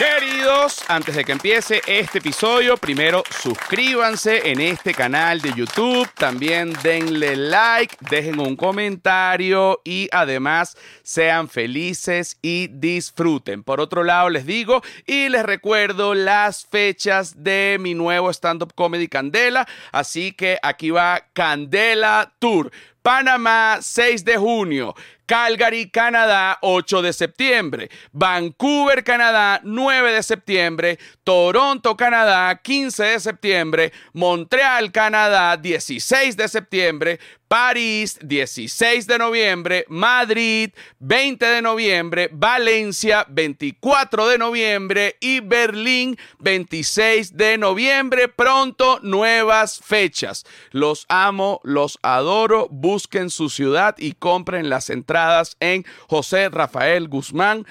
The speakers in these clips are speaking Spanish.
Queridos, antes de que empiece este episodio, primero suscríbanse en este canal de YouTube, también denle like, dejen un comentario y además sean felices y disfruten. Por otro lado, les digo y les recuerdo las fechas de mi nuevo stand-up comedy Candela, así que aquí va Candela Tour. Panamá, 6 de junio. Calgary, Canadá, 8 de septiembre. Vancouver, Canadá, 9 de septiembre. Toronto, Canadá, 15 de septiembre. Montreal, Canadá, 16 de septiembre. París, 16 de noviembre. Madrid, 20 de noviembre. Valencia, 24 de noviembre. Y Berlín, 26 de noviembre. Pronto, nuevas fechas. Los amo, los adoro. Busquen su ciudad y compren las entradas en José Rafael Guzmán.mx.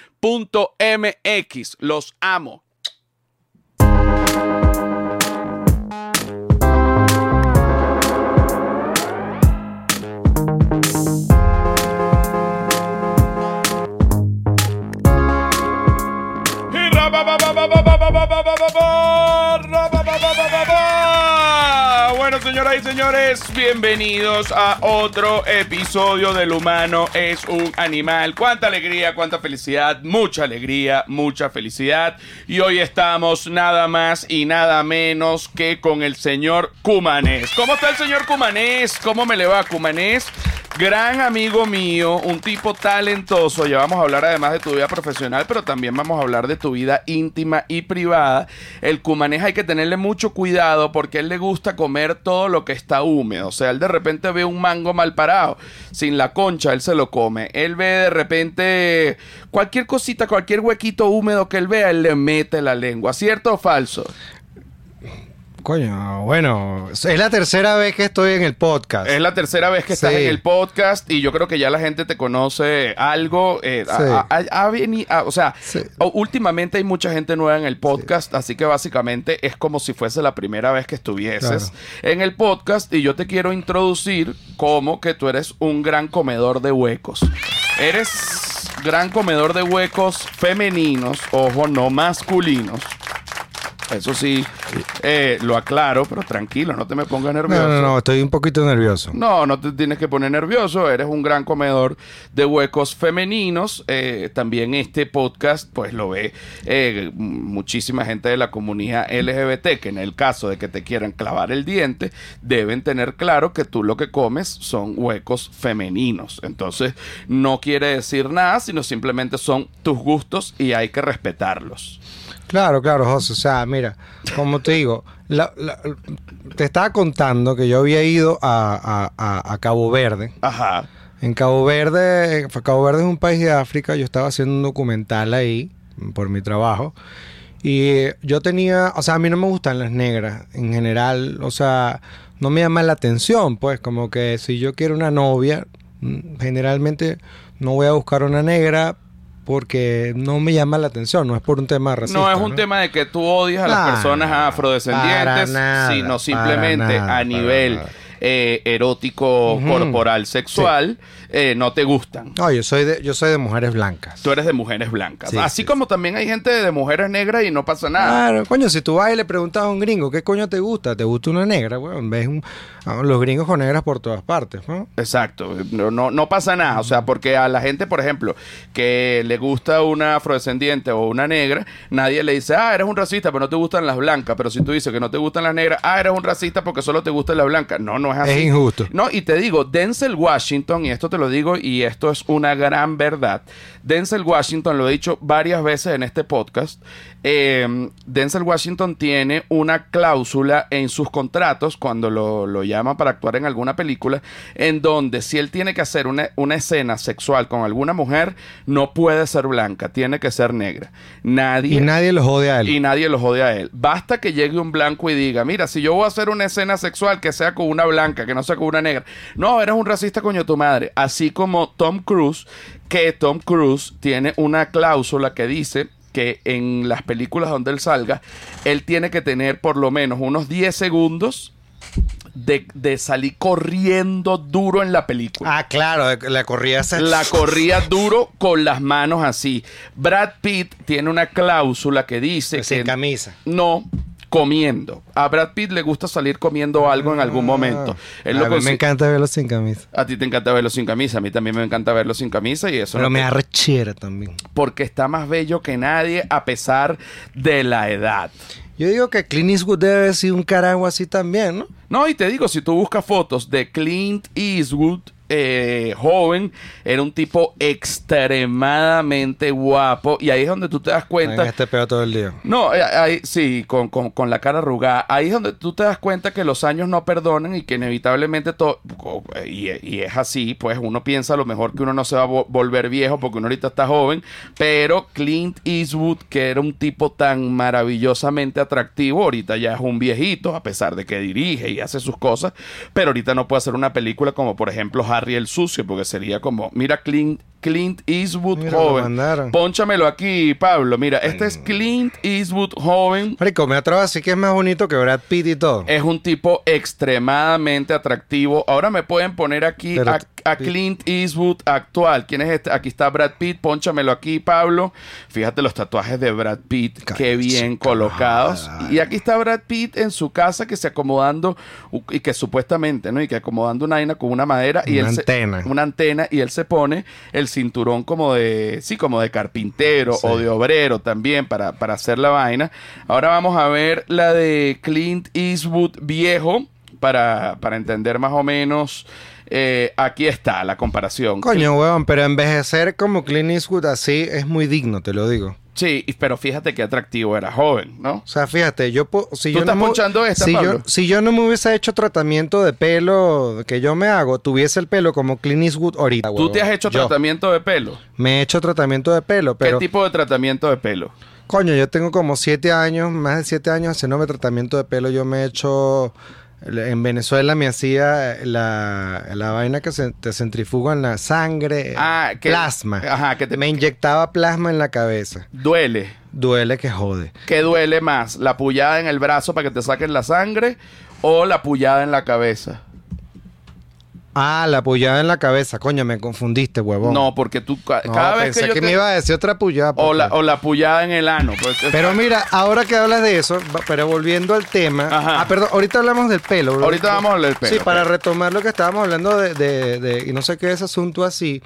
Los amo. ba ba ba ba ba ba. Señoras y señores, bienvenidos a otro episodio del humano es un animal. Cuánta alegría, cuánta felicidad, mucha alegría, mucha felicidad. Y hoy estamos nada más y nada menos que con el señor Cumanés. ¿Cómo está el señor Cumanés? ¿Cómo me le va, Cumanés? Gran amigo mío, un tipo talentoso. Ya vamos a hablar además de tu vida profesional, pero también vamos a hablar de tu vida íntima y privada. El cumanés hay que tenerle mucho cuidado porque él le gusta comer todo lo que está húmedo. O sea, él de repente ve un mango mal parado, sin la concha, él se lo come. Él ve de repente cualquier cosita, cualquier huequito húmedo que él vea, él le mete la lengua. ¿Cierto o falso? Coño, bueno, es la tercera vez que estoy en el podcast. Es la tercera vez que estás Sí. en el podcast y yo creo que ya la gente te conoce algo. eh, Sí. veni- o sea, Sí. últimamente hay mucha gente nueva en el podcast, así que básicamente es como si fuese la primera vez que estuvieses en el podcast y yo te quiero introducir como que tú eres un gran comedor de huecos. Eres gran comedor de huecos femeninos, ojo, no masculinos. Eso sí, eh, lo aclaro, pero tranquilo, no te me pongas nervioso. No, no, no, estoy un poquito nervioso. No, no te tienes que poner nervioso. Eres un gran comedor de huecos femeninos. Eh, también este podcast, pues lo ve eh, muchísima gente de la comunidad LGBT, que en el caso de que te quieran clavar el diente, deben tener claro que tú lo que comes son huecos femeninos. Entonces, no quiere decir nada, sino simplemente son tus gustos y hay que respetarlos. Claro, claro, José. O sea, mira, como te digo, la- la- te estaba contando que yo había ido a, a- a- a Cabo Verde. Ajá. En Cabo Verde, Cabo Verde es un país de África. Yo estaba haciendo un documental ahí por mi trabajo. Y eh, yo tenía, o sea, a mí no me gustan las negras en general. O sea, no me llama la atención, pues, como que si yo quiero una novia, mm, generalmente no voy a buscar una negra porque no me llama la atención. No es por un tema racista. no es un tema de que tú odias a las Nah, personas afrodescendientes, para nada, sino simplemente nada, a nivel eh, erótico, corporal, sexual, eh, no te gustan. No, yo soy de, yo soy de mujeres blancas. Tú eres de mujeres blancas. Sí, Así sí, como también hay gente de mujeres negras y no pasa nada. Claro, coño, si tú vas y le preguntas a un gringo, ¿qué coño te gusta? ¿Te gusta una negra? Weón, ves un- los gringos con negras por todas partes, ¿no? Exacto, no, no, no pasa nada, o sea, porque a la gente, por ejemplo, que le gusta una afrodescendiente o una negra, nadie le dice, ah, eres un racista, pero no te gustan las blancas, pero si tú dices que no te gustan las negras, ah, eres un racista porque solo te gustan las blancas. No, no es así. Es injusto. No, y te digo, Denzel Washington, y esto te lo digo y esto es una gran verdad, Denzel Washington, lo he dicho varias veces en este podcast, eh, Denzel Washington tiene una cláusula en sus contratos cuando lo, lo llaman para actuar en alguna película, en donde si él tiene que hacer una, una escena sexual con alguna mujer, no puede ser blanca, tiene que ser negra. Nadie... Y nadie los jode a él. Y nadie lo jode a él. Basta que llegue un blanco y diga, mira, si yo voy a hacer una escena sexual que sea con una blanca, que no sea con una negra. No, eres un racista coño tu madre. Así como Tom Cruise, que Tom Cruise tiene una cláusula que dice que en las películas donde él salga, él tiene que tener por lo menos unos 10 segundos de, de salir corriendo duro en la película. Ah, claro, la corría. La corría duro con las manos así. Brad Pitt tiene una cláusula que dice Sin que camisa. no comiendo. A Brad Pitt le gusta salir comiendo algo en algún momento. Él a lo mí me encanta verlo sin camisa. A ti te encanta verlo sin camisa, a mí también me encanta verlo sin camisa y eso Pero no me arrechera también. porque está más bello que nadie a pesar de la edad. Yo digo que Clint Eastwood debe haber sido un carajo así también, ¿no? No, y te digo, si tú buscas fotos de Clint Eastwood eh, joven, era un tipo extremadamente guapo y ahí es donde tú te das En cuenta este pedo todo el día. No, eh, ahí, sí, con, con- con la cara arrugada. Ahí es donde tú te das cuenta que los años no perdonan y que inevitablemente todo... Y, y es así, pues uno piensa a lo mejor que uno no se va a vo- volver viejo porque uno ahorita está joven, pero Clint Eastwood, que era un tipo tan maravillosamente atractivo, ahorita ya es un viejito, a pesar de que dirige y hace sus cosas, pero ahorita no puede hacer una película como por ejemplo Harry el Sucio, porque sería como, mira Clint, Clint Eastwood Mira, joven. Pónchamelo aquí, Pablo. Mira, este es Clint Eastwood joven. Marico, me atrevo así que es más bonito que Brad Pitt y todo. Es un tipo extremadamente atractivo. Ahora me pueden poner aquí Pero- a, a Clint Eastwood actual. ¿Quién es este? Aquí está Brad Pitt. Pónchamelo aquí, Pablo. Fíjate los tatuajes de Brad Pitt. Qué bien chica, colocados. Y aquí está Brad Pitt en su casa que se acomodando y que supuestamente, ¿no? Y que acomodando una vaina con una madera y Una él se- antena. una antena y él se pone el cinturón como de, sí, como de carpintero Sí. o de obrero también para, para hacer la vaina. Ahora vamos a ver la de Clint Eastwood viejo para, para entender más o menos. eh, aquí está la comparación. Coño, weón, pero envejecer como Clint Eastwood así es muy digno, te lo digo. Sí, pero fíjate qué atractivo era joven, ¿no? O sea, fíjate, yo po- si ¿Tú yo estás no me- ponchando esta, si Pablo? yo, si yo no me hubiese hecho tratamiento de pelo que yo me hago, tuviese el pelo como Clint Eastwood ahorita. ¿Tú te has hecho Yo tratamiento de pelo? Me he hecho tratamiento de pelo, pero ¿Qué tipo de tratamiento de pelo? coño, yo tengo como siete años, más de siete años haciéndome tratamiento de pelo. Yo me he hecho en Venezuela me hacía la, la vaina que se, te centrifuga en la sangre, Ah, que- plasma. Ajá, que te Me inyectaba plasma en la cabeza. duele. Duele que jode. ¿Qué duele más? ¿La pullada en el brazo para que te saquen la sangre o la pullada en la cabeza? Ah, la pullada en la cabeza. Coño, me confundiste, huevón. No, porque tú ca- No, cada vez pensé que que, yo te- me iba a decir otra pullada. o la, o la pullada en el ano. pues, Pero mira, ahora que hablas de eso, va- pero volviendo al tema. Ajá. Ah, perdón, ahorita hablamos del pelo. bro. Ahorita vamos a hablar del pelo, Sí, ok. para retomar lo que estábamos hablando de, de- de- y no sé qué es asunto así.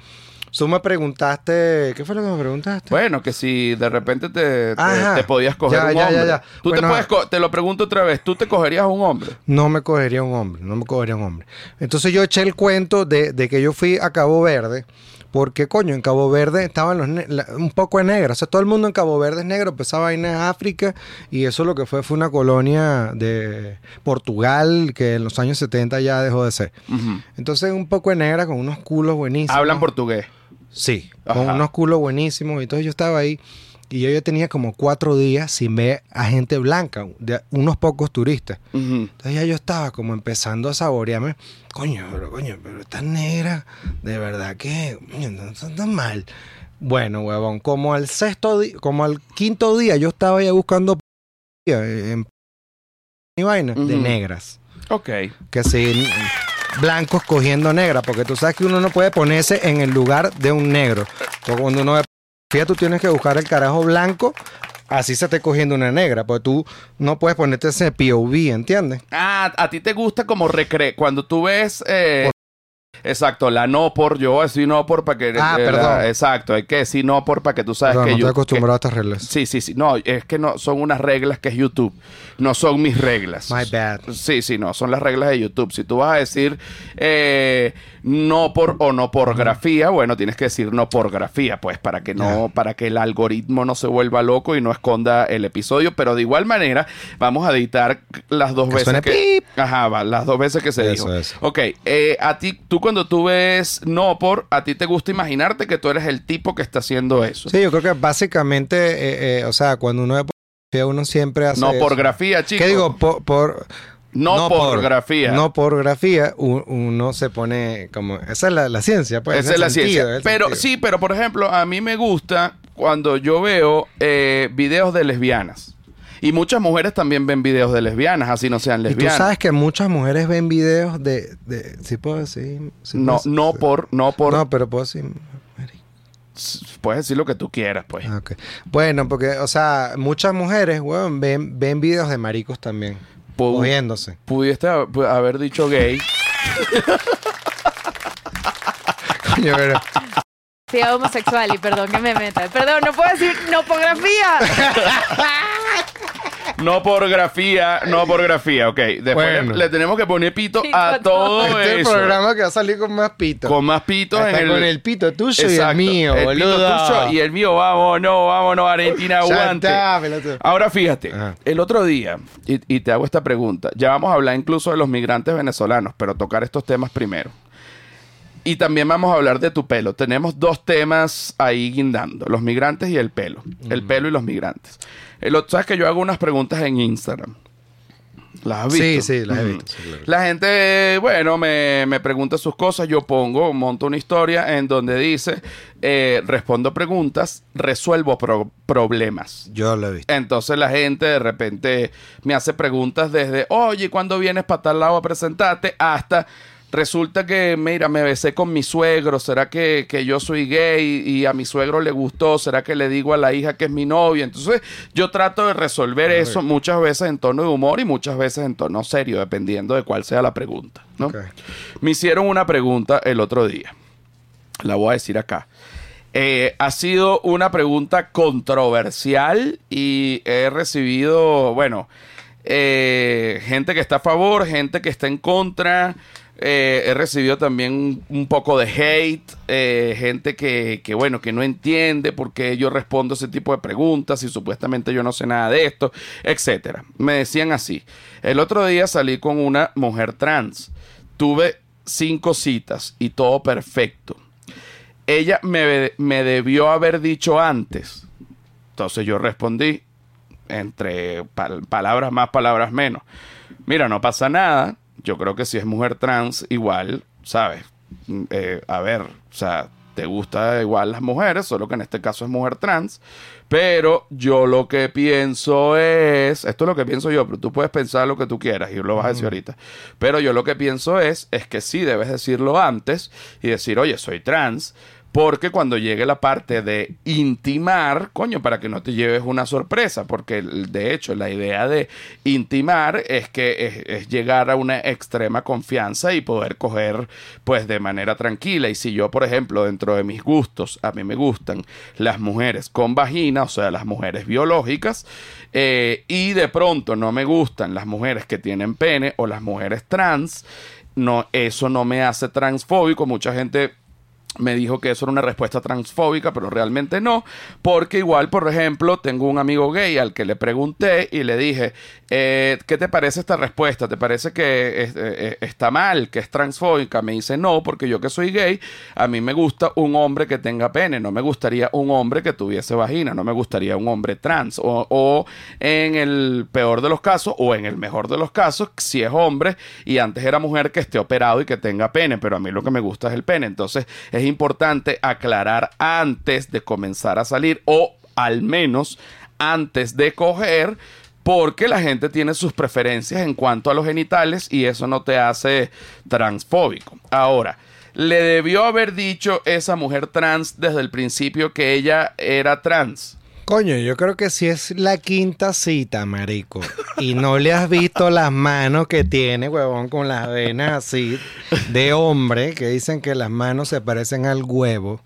Tú me preguntaste, ¿qué fue lo que me preguntaste? Bueno, que si de repente te, te- podías coger Ya, un ya, ya, hombre. ya. Tú te puedes co- te lo pregunto otra vez, ¿tú te cogerías a un hombre? No me cogería un hombre, no me cogería un hombre. Entonces yo eché el cuento de, de que yo fui a Cabo Verde, porque coño, en Cabo Verde estaban los la- un poco de negro. O sea, todo el mundo en Cabo Verde es negro, pues esa vaina es África, y eso lo que fue fue una colonia de Portugal que en los años 70 ya dejó de ser. Entonces un poco de negra con unos culos buenísimos. Hablan portugués. Sí, con unos culos buenísimos. Y entonces yo estaba ahí y yo ya tenía como cuatro días sin ver a gente blanca, de unos pocos turistas. Entonces ya yo estaba como empezando a saborearme. Coño, pero coño, pero esta negra, de verdad que coño, no está tan mal. Bueno, huevón, como al sexto día, como al quinto día, yo estaba ya buscando p- en mi vaina de negras. Ok. Que si blancos cogiendo negras, porque tú sabes que uno no puede ponerse en el lugar de un negro. Cuando uno ve fíjate, tú tienes que buscar el carajo blanco, así se esté cogiendo una negra, porque tú no puedes ponerte ese POV, ¿entiendes? Ah, a ti te gusta como recre... Cuando tú ves... eh, Exacto, la no por, yo voy a decir no por para que... Ah, eh, la- perdón. exacto, hay que decir no por para que tú sabes Perdón, que no yo... estoy acostumbrado a estas reglas. Sí, sí, sí. No, es que no son unas reglas que es YouTube. No son mis reglas. My bad. Sí, sí, no. Son las reglas de YouTube. Si tú vas a decir eh, no por o no porgrafía, bueno, tienes que decir no porgrafía, pues, para que no, para que el algoritmo no se vuelva loco y no esconda el episodio. Pero de igual manera, vamos a editar las dos Que veces suene que. pip. Ajá, va, las dos veces que se Eso, dijo. eso. Ok, eh, a ti, tú cuando tú ves no por, a ti te gusta imaginarte que tú eres el tipo que está haciendo eso. Sí, yo creo que básicamente, eh, eh, o sea, cuando uno ve pornografía, uno siempre hace. no eso. porgrafía, chicos. ¿Qué digo? Por, por- No, por- porgrafía. no porgrafía, u- uno se pone como. Esa es la, la ciencia, pues. Esa es la sentido, ciencia. Pero sentido. sí, pero por ejemplo, a mí me gusta cuando yo veo eh, videos de lesbianas. Y muchas mujeres también ven videos de lesbianas, así no sean Y tú lesbianas. sabes que muchas mujeres ven videos de... de ¿Sí puedo decir? ¿Sí no, puedo- no por, no por, No, pero puedo decir... puedes decir lo que tú quieras, pues. Ah, ok. Bueno, porque, o sea, muchas mujeres, weón, ven, ven videos de maricos también. Pu- Moviéndose. Pudiste ha- pu- haber dicho gay. Coño, pero- Sí, homosexual y perdón que me meta. Perdón, no puedo decir nopografía. No por grafía, no por grafía, ok. Después Bueno. le, le tenemos que poner pito Pito a a todo. todo Este es el eso. programa que va a salir con más pito. Con más pitos en el... con el pito tuyo y el mío, El pito boludo. tuyo y el mío, vámonos, vámonos, Argentina, Ya aguante. está, pelotudo. Ahora fíjate, Ajá. el otro día, y, y te hago esta pregunta, ya vamos a hablar incluso de los migrantes venezolanos, pero tocar estos temas primero. Y también vamos a hablar de tu pelo. Tenemos dos temas ahí guindando, los migrantes y el pelo. El pelo y los migrantes. El otro, Sabes que yo hago unas preguntas en Instagram. ¿Las has visto? Sí, sí, las he visto, sí, claro. La gente, bueno, me, me pregunta sus cosas, yo pongo, monto una historia en donde dice, eh, respondo preguntas, resuelvo pro- problemas. Yo lo he visto. Entonces la gente de repente me hace preguntas desde, oye, ¿cuándo vienes para tal lado a presentarte? Hasta resulta que, mira, me besé con mi suegro, ¿será que, que yo soy gay y a mi suegro le gustó? ¿Será que le digo a la hija que es mi novia? Entonces yo trato de resolver eso muchas veces en tono de humor y muchas veces en tono serio, dependiendo de cuál sea la pregunta. Me hicieron una pregunta el otro día. La voy a decir acá. Eh, ha sido una pregunta controversial y he recibido, bueno, eh, gente que está a favor, gente que está en contra. Eh, he recibido también un poco de hate, eh, gente que, que, bueno, que no entiende por qué yo respondo ese tipo de preguntas y supuestamente yo no sé nada de esto, etcétera. Me decían así. El otro día salí con una mujer trans. Tuve cinco citas y todo perfecto. Ella me, me debió haber dicho antes. Entonces yo respondí, entre pal- palabras más, palabras menos. Mira, no pasa nada. Yo creo que si es mujer trans, igual, ¿sabes? Mm, eh, a ver, o sea, te gusta igual las mujeres, solo que en este caso es mujer trans. Pero yo lo que pienso es, esto es lo que pienso yo, pero tú puedes pensar lo que tú quieras y lo vas a decir ahorita. Pero yo lo que pienso es, es que sí debes decirlo antes y decir, oye, soy trans. Porque cuando llegue la parte de intimar, coño, para que no te lleves una sorpresa, porque de hecho la idea de intimar es que es, es llegar a una extrema confianza y poder coger pues de manera tranquila. Y si yo, por ejemplo, dentro de mis gustos, a mí me gustan las mujeres con vagina, o sea, las mujeres biológicas, eh, y de pronto no me gustan las mujeres que tienen pene o las mujeres trans, no, eso no me hace transfóbico. Mucha gente me dijo que eso era una respuesta transfóbica, pero realmente no, porque igual, por ejemplo, tengo un amigo gay al que le pregunté y le dije, eh, ¿qué te parece esta respuesta? ¿Te parece que eh, eh, está mal, que es transfóbica? Me dice, no, porque yo que soy gay, a mí me gusta un hombre que tenga pene, no me gustaría un hombre que tuviese vagina, no me gustaría un hombre trans, o, o en el peor de los casos, o en el mejor de los casos, si es hombre y antes era mujer que esté operado y que tenga pene, pero a mí lo que me gusta es el pene, entonces es importante aclarar antes de comenzar a salir o al menos antes de coger porque la gente tiene sus preferencias en cuanto a los genitales y eso no te hace transfóbico. Ahora, le debió haber dicho esa mujer trans desde el principio que ella era trans. Coño, yo creo que si es la quinta cita, marico, y no le has visto las manos que tiene, huevón, con las venas así de hombre, que dicen que las manos se parecen al huevo.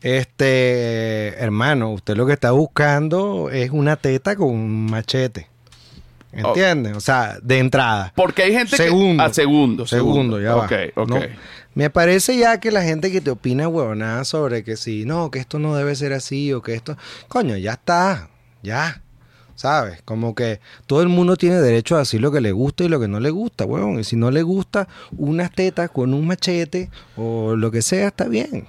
Este, hermano, usted lo que está buscando es una teta con un machete. ¿Entiende? O sea, de entrada. Porque hay gente Segundo. que... A segundo, Segundo, ya va. Ok, ok. ¿no? Me parece ya que la gente que te opina huevonada sobre que si no, que esto no debe ser así o que esto. Coño, ya está. Ya. ¿Sabes? Como que todo el mundo tiene derecho a decir lo que le gusta y lo que no le gusta, huevón. Y si no le gusta unas tetas con un machete o lo que sea, está bien.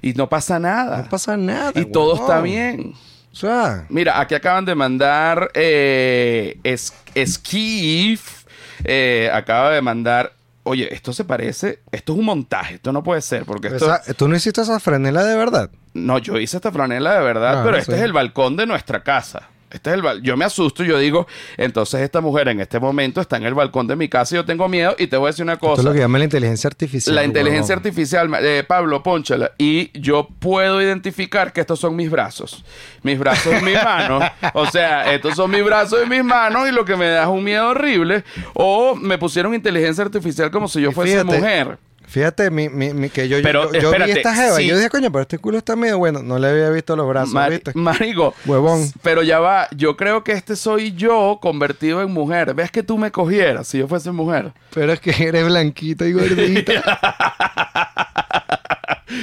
Y no pasa nada. No pasa nada. y todo está bien. O sea, Mira, aquí acaban de mandar eh, es, Esquif, eh, acaba de mandar. Oye, esto se parece. Esto es un montaje. Esto no puede ser. Porque esto. esa- ¿tú no hiciste esa franela de verdad? No, yo hice esta franela de verdad, Ah, pero este es el balcón de nuestra casa. Este es el bal- yo me asusto y yo digo, entonces esta mujer en este momento está en el balcón de mi casa y yo tengo miedo y te voy a decir una Esto es cosa. lo que llama la inteligencia artificial. La inteligencia artificial, eh, Pablo, ponchala, y yo puedo identificar que estos son mis brazos, mis brazos y mis manos, o sea, estos son mis brazos y mis manos y lo que me da es un miedo horrible, o me pusieron inteligencia artificial como si yo fuese fíjate, mujer. Fíjate, mi, mi, mi- que yo, Pero, yo, yo vi espérate, esta jeva sí. y yo dije, coño, pero este culo está medio bueno. No le había visto los brazos, ¿viste? Marico, Huevón. pero ya va, yo creo que este soy yo convertido en mujer. ¿Ves que tú me cogieras si yo fuese mujer? Pero es que eres blanquita y gordita.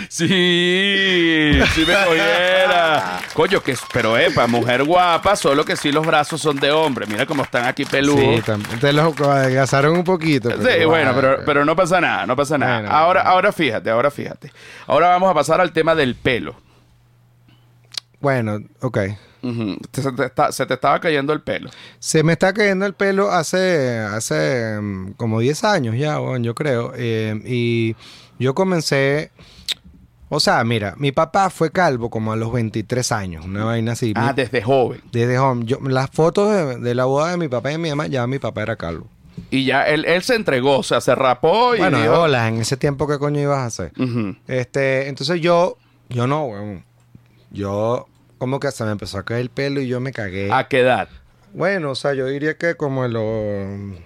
Sí, sí me cogiera. Coño, que, pero epa, mujer guapa, solo que sí los brazos son de hombre. Mira cómo están aquí peludos. sí, tam- te los adelgazaron un poquito. Sí, bueno, pero, pero no pasa nada, no pasa nada. Bueno, ahora, bueno. ahora fíjate, ahora fíjate. Ahora vamos a pasar al tema del pelo. Bueno, ok. Se, te está- se te estaba cayendo el pelo. Se me está cayendo el pelo hace, hace mm, como 10 años ya, bueno, yo creo. Eh, y yo comencé... O sea, mira, mi papá fue calvo como a los 23 años, una vaina así. Ah, Mi- desde joven. Desde joven. Yo, las fotos de, de la boda de mi papá y de mi mamá, ya mi papá era calvo. Y ya él, él se entregó, o sea, se rapó y Bueno, dijo- hola, en ese tiempo, ¿qué coño ibas a hacer? Este, entonces yo, yo no, weón. Yo, como que se me empezó a caer el pelo y yo me cagué. ¿A qué edad? Bueno, o sea, yo diría que como en los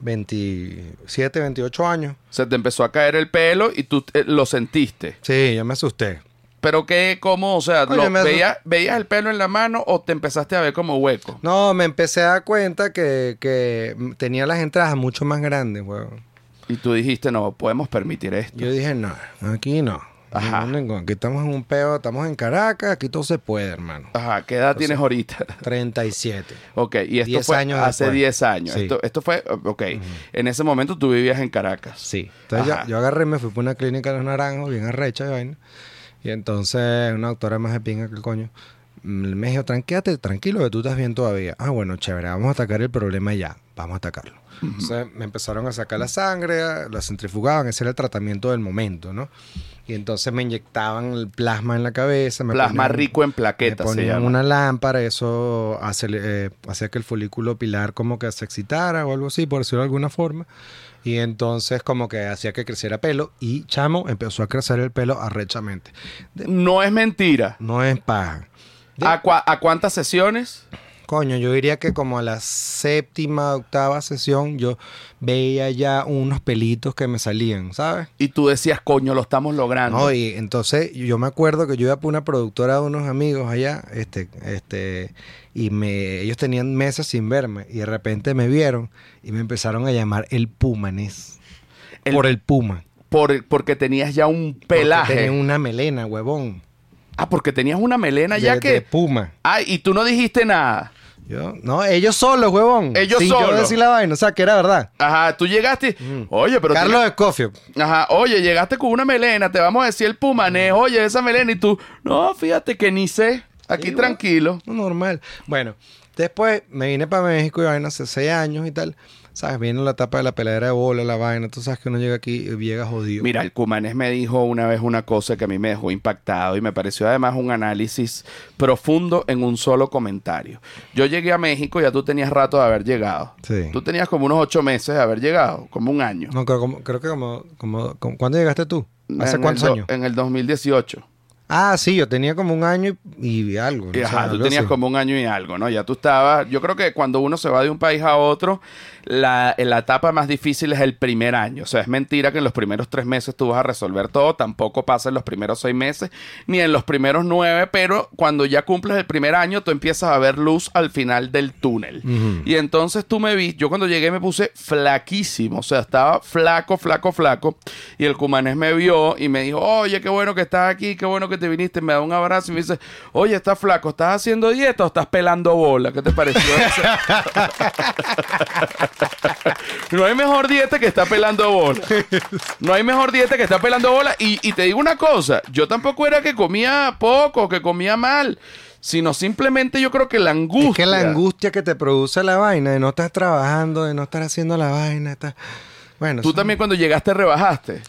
27, 28 años. Se te empezó a caer el pelo y tú eh, lo sentiste. Sí, yo me asusté. Pero qué, cómo, o sea, lo- me asu- veías, ¿veías el pelo en la mano o te empezaste a ver como hueco? No, me empecé a dar cuenta que, que tenía las entradas mucho más grandes, weón. Y tú dijiste, no, podemos permitir esto. Yo dije, no, aquí no. Ajá. No, Aquí estamos en un peo, estamos en Caracas, aquí todo se puede, hermano. Ajá, ¿qué edad tienes ahorita? 37. Ok, y esto 10 fue años hace después. 10 años. Sí. Esto, esto fue, ok, en ese momento tú vivías en Caracas. Sí. Entonces yo, yo agarré, me fui por una clínica de los naranjos, bien arrecha y vaina. Y entonces una doctora más de pinga que el coño mm, me dijo, tranquilate, tranquilo, que tú estás bien todavía. Ah, bueno, chévere, vamos a atacar el problema ya, vamos a atacarlo. Entonces me empezaron a sacar la sangre, la centrifugaban, ese era el tratamiento del momento, ¿no? Y entonces me inyectaban el plasma en la cabeza. Me Plasma ponían- rico en me plaquetas se ponían llama. una lámpara, eso hace, eh, hacía que el folículo pilar como que se excitara o algo así, por decirlo de alguna forma. Y entonces como que hacía que creciera pelo y chamo empezó a crecer el pelo arrechamente. De- No es mentira. no es paja. De- ¿A, cua- a cuántas sesiones? Coño, yo diría que como a la séptima, octava sesión yo veía ya unos pelitos que me salían, ¿sabes? Y tú decías, coño, lo estamos logrando. No, y entonces yo me acuerdo que yo iba por una productora de unos amigos allá, este, este, y me, ellos tenían meses sin verme, y de repente me vieron y me empezaron a llamar el Pumanes. El- por el Puma. Por- porque tenías ya un Porque pelaje. Tenía una melena, huevón. Ah, porque tenías una melena ya de, que... de Puma. Ah, y tú no dijiste nada. Yo, no, ellos solos, huevón. Ellos Sin solos. yo decir la vaina, o sea, que era verdad. Ajá, tú llegaste... Oye, pero... Carlos Escofio. Ajá, oye, llegaste con una melena, te vamos a decir el pumanés, oye, esa melena, y tú, no, fíjate que ni sé, aquí Sí, tranquilo. No, normal. Bueno, después me vine para México y vaina hace seis años y tal. ¿Sabes? Viene la etapa de la peladera de bola, la vaina. Tú sabes que uno llega aquí y llega jodido. Mira, el Cumanés me dijo una vez una cosa que a mí me dejó impactado y me pareció además un análisis profundo en un solo comentario. Yo llegué a México, ya tú tenías rato de haber llegado. Sí. Tú tenías como unos ocho meses de haber llegado, como un año. No, creo, como- creo que como, como, como- ¿Cuándo llegaste tú? ¿Hace En cuántos años? En el 2018. Ah, sí, yo tenía como un año y, y algo. Y, o sea, ajá, tú tenías así. como un año y algo, ¿no? Ya tú estabas. Yo creo que cuando uno se va de un país a otro, la, la etapa más difícil es el primer año. O sea, es mentira que en los primeros tres meses tú vas a resolver todo. Tampoco pasa en los primeros seis meses, ni en los primeros nueve. Pero cuando ya cumples el primer año, tú empiezas a ver luz al final del túnel. Y entonces tú me vi. Yo cuando llegué me puse flaquísimo. O sea, estaba flaco, flaco, flaco. Y el cumanés me vio y me dijo: Oye, qué bueno que estás aquí, qué bueno que te viniste. Me da un abrazo y me dice: Oye, estás flaco, ¿estás haciendo dieta o estás pelando bola? ¿Qué te pareció eso? no hay mejor dieta que estar pelando bola. No hay mejor dieta que estar pelando bola. Y, y te digo una cosa: yo tampoco era que comía poco, que comía mal. Sino simplemente yo creo que la angustia. Es que la angustia que te produce la vaina de no estar trabajando, de no estar haciendo la vaina. estar- Bueno, Tú también cuando llegaste rebajaste.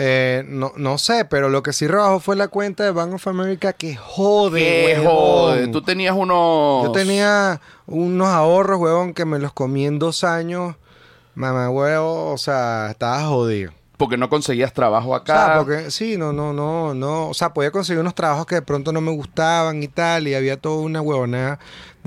Eh, no, no sé, pero lo que sí rebajó fue la cuenta de Bank of America que jode, ¿Qué huevón. jode? Tú tenías unos... Yo tenía unos ahorros, huevón, que me los comí en dos años. Mamá, huevo, o sea, estaba jodido. Porque no conseguías trabajo O acá. sea, porque sí, no, no, no, no. O sea, podía conseguir unos trabajos que de pronto no me gustaban y tal. Y había toda una huevonada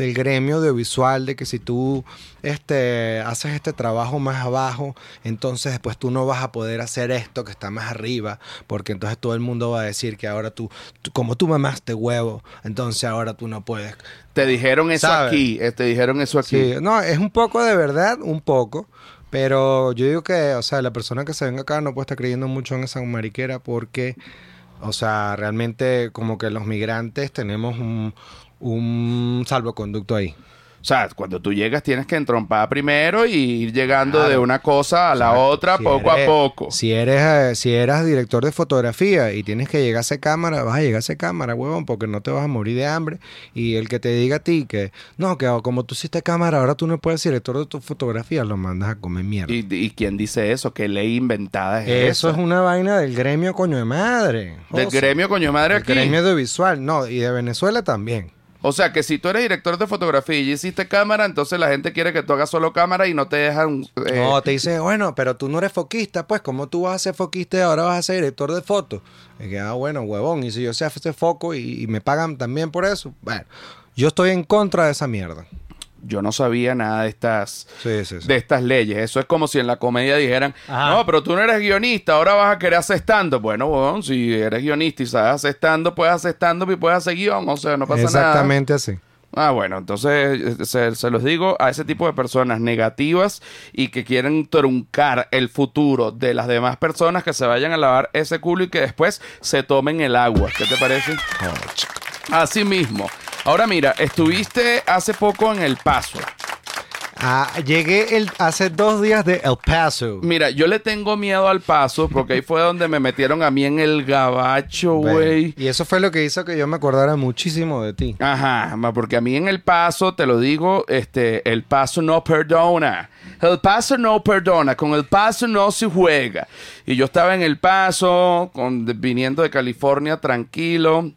del gremio audiovisual de que si tú este, haces este trabajo más abajo, entonces después tú no vas a poder hacer esto que está más arriba. Porque entonces todo el mundo va a decir que ahora tú, tú- como tú mamaste huevo, entonces ahora tú no puedes. Te dijeron eso ¿Sabes? aquí. eh, Te dijeron eso aquí. Sí, no, es un poco de verdad, un poco. Pero yo digo que, o sea, la persona que se venga acá no puede estar creyendo mucho en esa mariquera porque, o sea, realmente como que los migrantes tenemos un, un salvoconducto ahí. O sea, cuando tú llegas tienes que entrompar primero y ir llegando Claro. de una cosa a la otra Si poco eres- a poco. Si eres, eh, si eras director de fotografía y tienes que llegar a esa cámara, vas a llegar a esa cámara, huevón, porque no te vas a morir de hambre. Y el que te diga a ti que, no, que como tú hiciste cámara, ahora tú no puedes ser director de tu fotografía, lo mandas a comer mierda. ¿Y, y quién dice eso? ¿Qué ley inventada es Eso esa? es una vaina del gremio coño de madre. Del gremio coño madre Del aquí. gremio audiovisual, no, y de Venezuela también. O sea, que si tú eres director de fotografía y hiciste cámara, entonces la gente quiere que tú hagas solo cámara y no te dejan... eh, No, te dice, bueno, pero tú no eres foquista, pues, ¿cómo tú vas a ser foquista y ahora vas a ser director de fotos? Y que, ah, bueno, huevón, y si yo sé hacer foco y me pagan también por eso, bueno, yo estoy en contra de esa mierda. Yo no sabía nada de estas... Sí, sí, sí. de estas leyes. Eso es como si en la comedia dijeran, Ajá. no, pero tú no eres guionista, ahora vas a querer hacer stand Bueno, bueno, si eres guionista y sabes hacer stand puedes hacer stand y puedes hacer guion, o sea, no pasa nada. Exactamente así. Ah, bueno, entonces eh, se, se los digo a ese tipo de personas negativas y que quieren truncar el futuro de las demás personas que se vayan a lavar ese culo y que después se tomen el agua. ¿Qué te parece? Así mismo. Ahora mira, estuviste hace poco en El Paso. Ah, llegué el, hace dos días de El Paso. Mira, yo le tengo miedo al Paso porque ahí fue donde me metieron a mí en el gabacho, güey. Y eso fue lo que hizo que yo me acordara muchísimo de ti. Ajá, porque a mí en el paso, te lo digo, este, el paso no perdona. El paso no perdona, con el paso no se juega. Y yo estaba en el paso, con, viniendo de California tranquilo.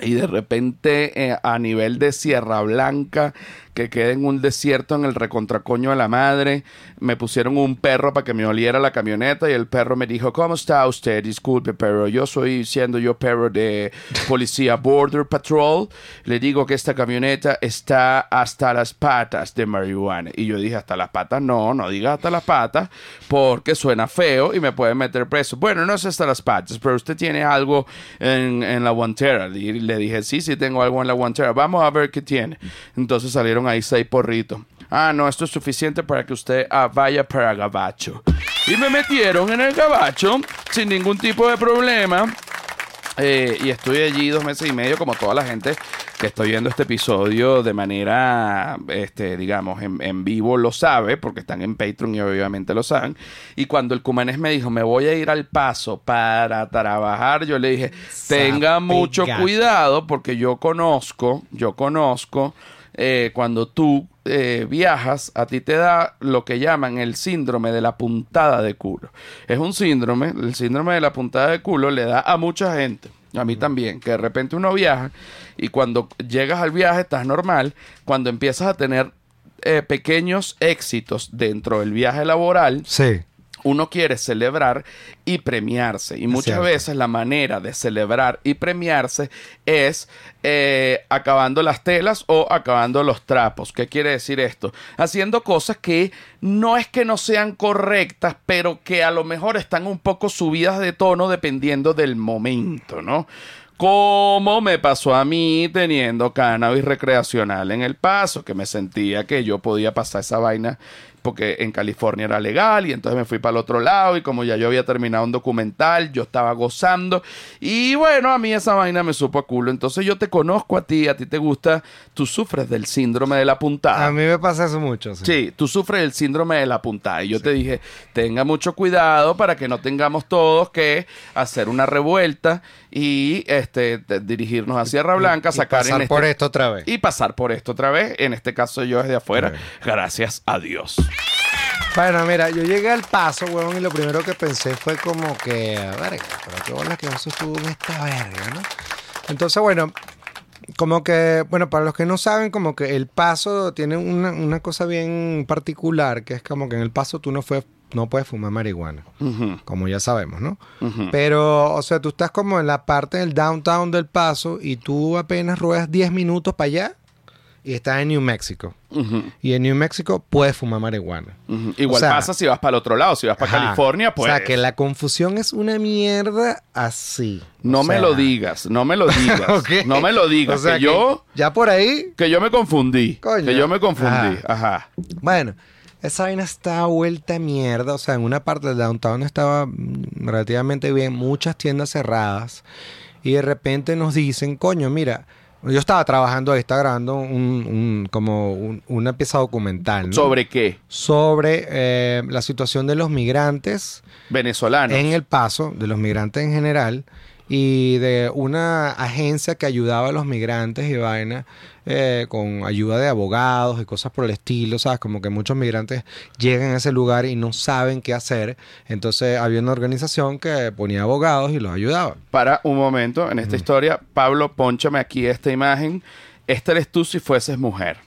Y de repente eh, a nivel de Sierra Blanca, que queda en un desierto en el recontracoño de la madre, me pusieron un perro para que me oliera la camioneta y el perro me dijo, ¿cómo está usted? Disculpe, pero yo soy siendo yo perro de policía Border Patrol. Le digo que esta camioneta está hasta las patas de marihuana. Y yo dije, hasta las patas, no, no diga hasta las patas, porque suena feo y me pueden meter preso. Bueno, no es hasta las patas, pero usted tiene algo en, en la guantera. Y le dije, sí, sí, tengo algo en la guantera. Vamos a ver qué tiene. Entonces salieron ahí seis porritos. Ah, no, esto es suficiente para que usted ah, vaya para Gabacho. Y me metieron en el Gabacho sin ningún tipo de problema. Eh, y estoy allí dos meses y medio, como toda la gente que estoy viendo este episodio de manera, este, digamos, en, en vivo lo sabe, porque están en Patreon y obviamente lo saben. Y cuando el cumanés me dijo, me voy a ir al paso para trabajar, yo le dije, tenga mucho cuidado, porque yo conozco, yo conozco, eh, cuando tú eh, viajas, a ti te da lo que llaman el síndrome de la puntada de culo. Es un síndrome, el síndrome de la puntada de culo le da a mucha gente, a mí también, que de repente uno viaja y cuando llegas al viaje estás normal, cuando empiezas a tener eh, pequeños éxitos dentro del viaje laboral, Sí. Uno quiere celebrar y premiarse. Y muchas cierto. veces la manera de celebrar y premiarse es eh, acabando las telas o acabando los trapos. ¿Qué quiere decir esto? Haciendo cosas que no es que no sean correctas, pero que a lo mejor están un poco subidas de tono dependiendo del momento, ¿no? Como me pasó a mí teniendo cannabis recreacional en el paso, que me sentía que yo podía pasar esa vaina porque en California era legal y entonces me fui para el otro lado y como ya yo había terminado un documental, yo estaba gozando y bueno, a mí esa vaina me supo a culo, entonces yo te conozco a ti, a ti te gusta, tú sufres del síndrome de la puntada. A mí me pasa eso mucho. Sí. Sí, tú sufres el síndrome de la puntada. Y yo te dije, tenga mucho cuidado para que no tengamos todos que hacer una revuelta y este te- dirigirnos a Sierra Blanca, Y sacar pasar en por este- esto otra vez. y pasar por esto otra vez. En este caso yo desde afuera. Gracias a Dios. Bueno, mira, yo llegué al paso, huevón, y lo primero que pensé fue como que, verga, pero qué bola que eso estuvo en esta verga, ¿no? Entonces, bueno, como que, bueno, para los que no saben, como que el paso tiene una, una cosa bien particular, que es como que en el paso tú no, fue, no puedes fumar marihuana, como ya sabemos, ¿no? Pero, o sea, tú estás como en la parte del downtown del paso y tú apenas ruedas 10 minutos para allá y estás en New Mexico. Y en New Mexico puedes fumar marihuana. Igual O sea- pasa si vas para el otro lado, si vas para Ajá. California, pues. O sea, que la confusión es una mierda así. No O me sea, lo digas, no me lo digas. No me lo digas. O sea, que, yo, Ya por ahí. que yo me confundí. Coño. Que yo me confundí. Ajá. Bueno, esa vaina está vuelta a mierda. O sea, en una parte del downtown estaba relativamente bien, muchas tiendas cerradas. Y de repente nos dicen, coño, mira. Yo estaba trabajando ahí, estaba grabando un, un- como un- una pieza documental, ¿no? ¿Sobre qué? Sobre eh, la situación de los migrantes Venezolanos. en el paso de los migrantes en general y de una agencia que ayudaba a los migrantes y vaina eh, con ayuda de abogados y cosas por el estilo, ¿sabes? Como que muchos migrantes llegan a ese lugar y no saben qué hacer. Entonces había una organización que ponía abogados y los ayudaba. Para un momento, en esta historia, Pablo, ponchame aquí esta imagen. Esta eres tú si fueses mujer.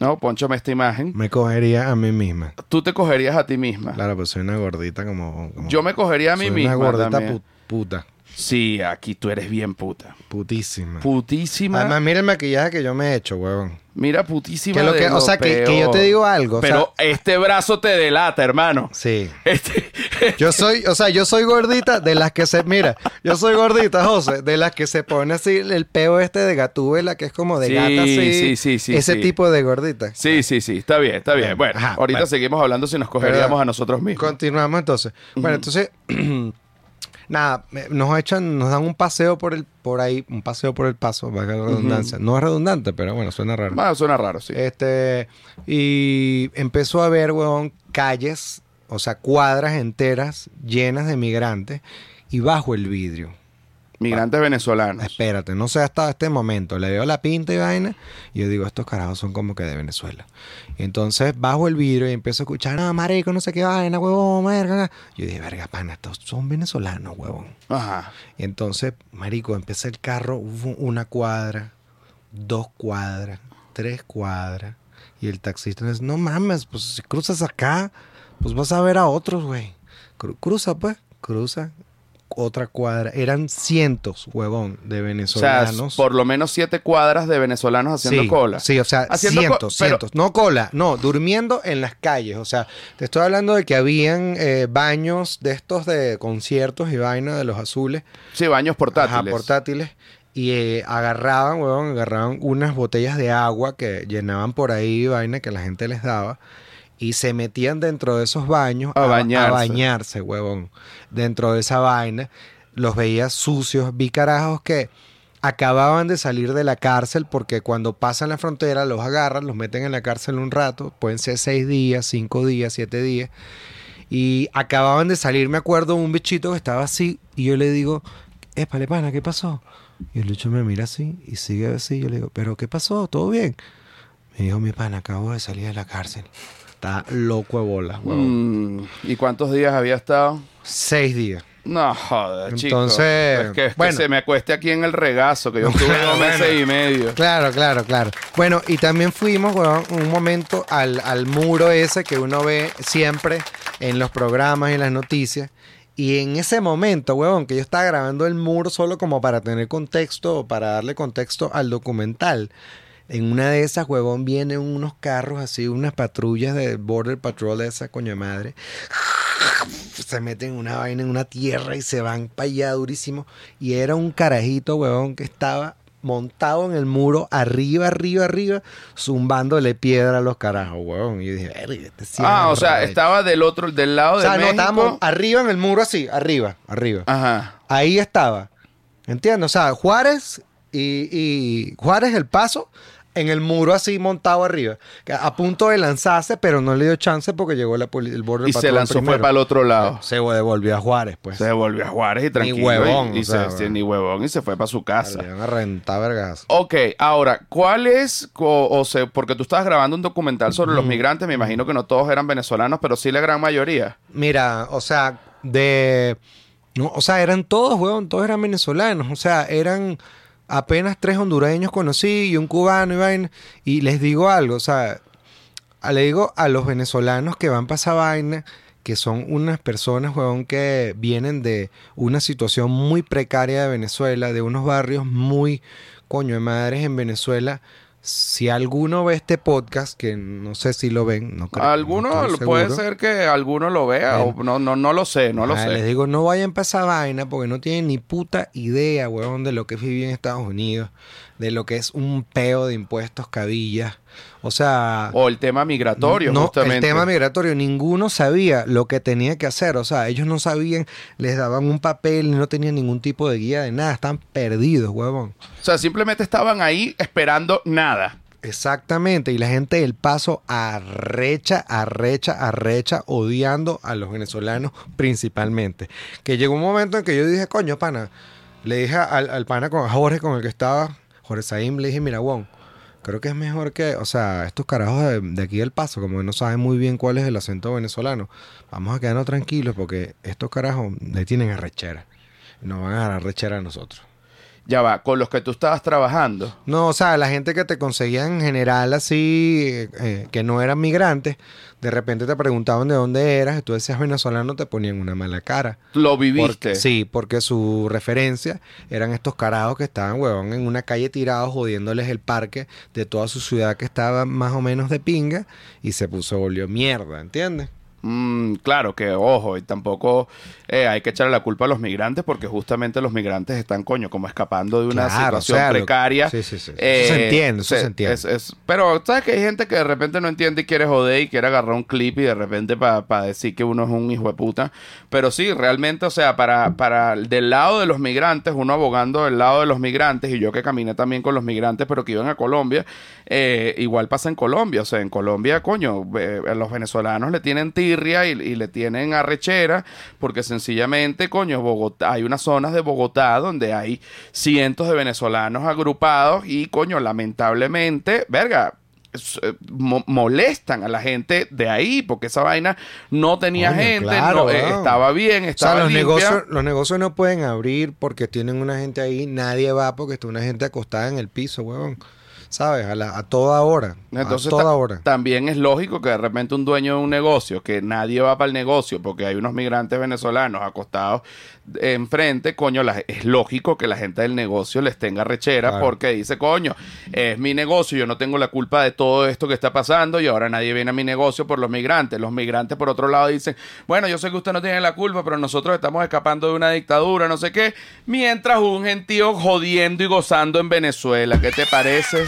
¿No? Ponchame esta imagen. Me cogería a mí misma. Tú te cogerías a ti misma. Claro, pues soy una gordita como... como- Yo me cogería a mí soy misma. Una gordita pu- puta. Sí, aquí tú eres bien puta. Putísima. Putísima. Además, mira el maquillaje que yo me he hecho, huevón. Mira, putísima. Que lo de que- o sea, que- que yo te digo algo, o Pero sea- este brazo te delata, hermano. Sí. Este. Yo soy, o sea, yo soy gordita de las que se, mira, yo soy gordita, José, de las que se pone así el peo este de gatúbela, que es como de Sí, gata así. sí, sí, sí, Ese sí. tipo de gordita. Sí, sí, sí. Está bien, está bien. Bueno, Ajá, ahorita bueno. seguimos hablando si nos cogeríamos Pero- a nosotros mismos. Continuamos entonces. Bueno, entonces, nada, nos echan, nos dan un paseo por el, por ahí, un paseo por el paso, valga la redundancia. No es redundante, pero bueno, suena raro. Bueno, suena raro, sí. Este, y empezó a ver, weón, calles, o sea, cuadras enteras llenas de migrantes y bajo el vidrio. Migrantes venezolanos. Espérate, no sé hasta este momento. Le veo la pinta y vaina. Y yo digo, estos carajos son como que de Venezuela. Y entonces bajo el vidrio y empiezo a escuchar, no, marico, no sé qué vaina, huevón, verga. Yo dije, verga, pana, estos son venezolanos, huevón. Ajá. Y entonces, marico, empieza el carro, una cuadra, dos cuadras, tres cuadras. Y el taxista dice, no mames, pues si cruzas acá, pues vas a ver a otros, güey. Cru- cruza, pues, cruza otra cuadra. Eran cientos, huevón, de O sea, venezolanos. por lo menos siete cuadras de venezolanos haciendo sí, cola. Sí, o sea, Haciendo co- cientos, pero- cientos. No cola, no, durmiendo en las calles. O sea, te estoy hablando de que habían eh, baños de estos de conciertos y vaina de los azules. Sí, baños portátiles. Ajá, portátiles. Y eh, agarraban, huevón, agarraban unas botellas de agua que llenaban por ahí, vaina que la gente les daba. Y se metían dentro de esos baños A bañarse. bañarse, huevón. Dentro de esa vaina. Los veía sucios. Vi carajos que acababan de salir de la cárcel porque cuando pasan la frontera los agarran, los meten en la cárcel un rato. Pueden ser seis días, cinco días, siete días. Y acababan de salir, me acuerdo, un bichito que estaba así. Y yo le digo, épale, pana, ¿qué pasó? Y el bicho me mira así y sigue así. Yo le digo, ¿pero qué pasó? ¿Todo bien? Me dijo, mi pana, acabo de salir de la cárcel. Está loco de huevón. Mm, ¿Y cuántos días había estado? Seis días. No, joder, chico. Entonces, Es que, es que bueno. se me acueste aquí en el regazo, que yo estuve dos Bueno. meses y medio. Claro, claro, claro. Bueno, y también fuimos, weón, un momento al, al muro ese que uno ve siempre en los programas y en las noticias. Y en ese momento, weón, que yo estaba grabando el muro solo como para tener contexto o para darle contexto al documental. En una de esas, huevón, vienen unos carros así, unas patrullas de Border Patrol de esa coño de madre. Se meten en una vaina en una tierra y se van para allá durísimo. Y era un carajito, huevón, que estaba montado en el muro, arriba, arriba, arriba, zumbándole piedra a los carajos, huevón. Y yo dije, "Verga, este sí Ah, o sea, rey". estaba del otro, del lado O de sea, no, México. estábamos arriba en el muro así, arriba, arriba. Ajá. Ahí estaba. ¿Entiendes? O sea, Juárez y, y Juárez el paso, en el muro así montado arriba, a punto de lanzarse, pero no le dio chance porque llegó la el border Y se lanzó fue primero. para el otro lado. Se devolvió a Juárez, pues. Se devolvió a Juárez y tranquilo. huevón, y, y o sea, se- ni huevón y se fue para su casa. A rentar vergas. Ok, ahora, ¿cuál es, o, o sea, porque tú estabas grabando un documental sobre los migrantes, me imagino que no todos eran venezolanos, pero sí la gran mayoría. Mira, o sea, de... No, o sea, eran todos, weón, todos eran venezolanos. O sea, eran apenas tres hondureños conocí y un cubano y vaina. Y les digo algo, o sea, le digo a los venezolanos que van para esa vaina, que son unas personas, weón, que vienen de una situación muy precaria de Venezuela, de unos barrios muy coño de madres en Venezuela. Si alguno ve este podcast, que no sé si lo ven, no creo. no Alguno, estoy puede ser que alguno lo vea, o no, no, no lo sé, no lo Ah, sé. Les digo, no vayan para esa vaina porque no tienen ni puta idea, weón, de lo que es vivir en Estados Unidos, de lo que es un peo de impuestos cabillas. O sea, O el tema migratorio, no, justamente. el tema migratorio, ninguno sabía lo que tenía que hacer. O sea, ellos no sabían, les daban un papel no tenían ningún tipo de guía de nada, están perdidos, huevón. O sea, simplemente estaban ahí esperando nada. Exactamente, y la gente del paso arrecha, arrecha, arrecha, odiando a los venezolanos principalmente. Que llegó un momento en que yo dije, coño, pana, le dije al, al pana, con, a Jorge con el que estaba, Jorge Saim, le dije, mira, creo que es mejor que, o sea, estos carajos de, de aquí del paso, como que no saben muy bien cuál es el acento venezolano, vamos a quedarnos tranquilos porque estos carajos le tienen arrechera. Nos van a dar arrechera a nosotros. Ya va, con los que tú estabas trabajando. No, o sea, la gente que te conseguía en general así, eh, eh, que no eran migrantes, de repente te preguntaban de dónde eras, y tú decías venezolano, te ponían una mala cara. Lo viviste. Porque- sí, porque su referencia eran estos carajos que estaban, huevón, en una calle tirados jodiéndoles el parque de toda su ciudad que estaba más o menos de pinga y se puso, volvió mierda, ¿entiendes? Mm, claro que, ojo, y tampoco eh, hay que echarle la culpa a los migrantes porque justamente los migrantes están, coño, como escapando de una Claro, situación o sea, lo- precaria. sí, sí, sí. Eso Eh, se entiende, eso se entiende. es- es- pero, ¿sabes que hay gente que de repente no entiende y quiere joder y quiere agarrar un clip y de repente para decir que uno es un hijo de puta? Pero sí, realmente, o sea, para, para del lado de los migrantes, uno abogando del lado de los migrantes y yo que caminé también con los migrantes, pero que iban a Colombia, eh, igual pasa en Colombia. O sea, en Colombia, coño, eh, a los venezolanos le tienen tirria y, y le tienen arrechera porque sencillamente, coño, Bogotá, hay unas zonas de Bogotá donde hay cientos de venezolanos agrupados y, coño, lamentablemente, verga, eh, mo- molestan a la gente de ahí porque esa vaina no tenía gente, claro, no, eh, estaba bien, O sea, estaba los limpia. negocios, los negocios no pueden abrir porque tienen una gente ahí, nadie va porque está una gente acostada en el piso, huevón. ¿Sabes? A, la- a toda hora. Entonces a toda hora. también es lógico que de repente un dueño de un negocio, que nadie va para el negocio porque hay unos migrantes venezolanos acostados enfrente, coño, la- es lógico que la gente del negocio les tenga rechera Claro. porque dice, coño, es mi negocio, yo no tengo la culpa de todo esto que está pasando y ahora nadie viene a mi negocio por los migrantes. Los migrantes por otro lado dicen, bueno, yo sé que usted no tiene la culpa, pero nosotros estamos escapando de una dictadura, no sé qué, mientras un gentío jodiendo y gozando en Venezuela. ¿Qué te parece?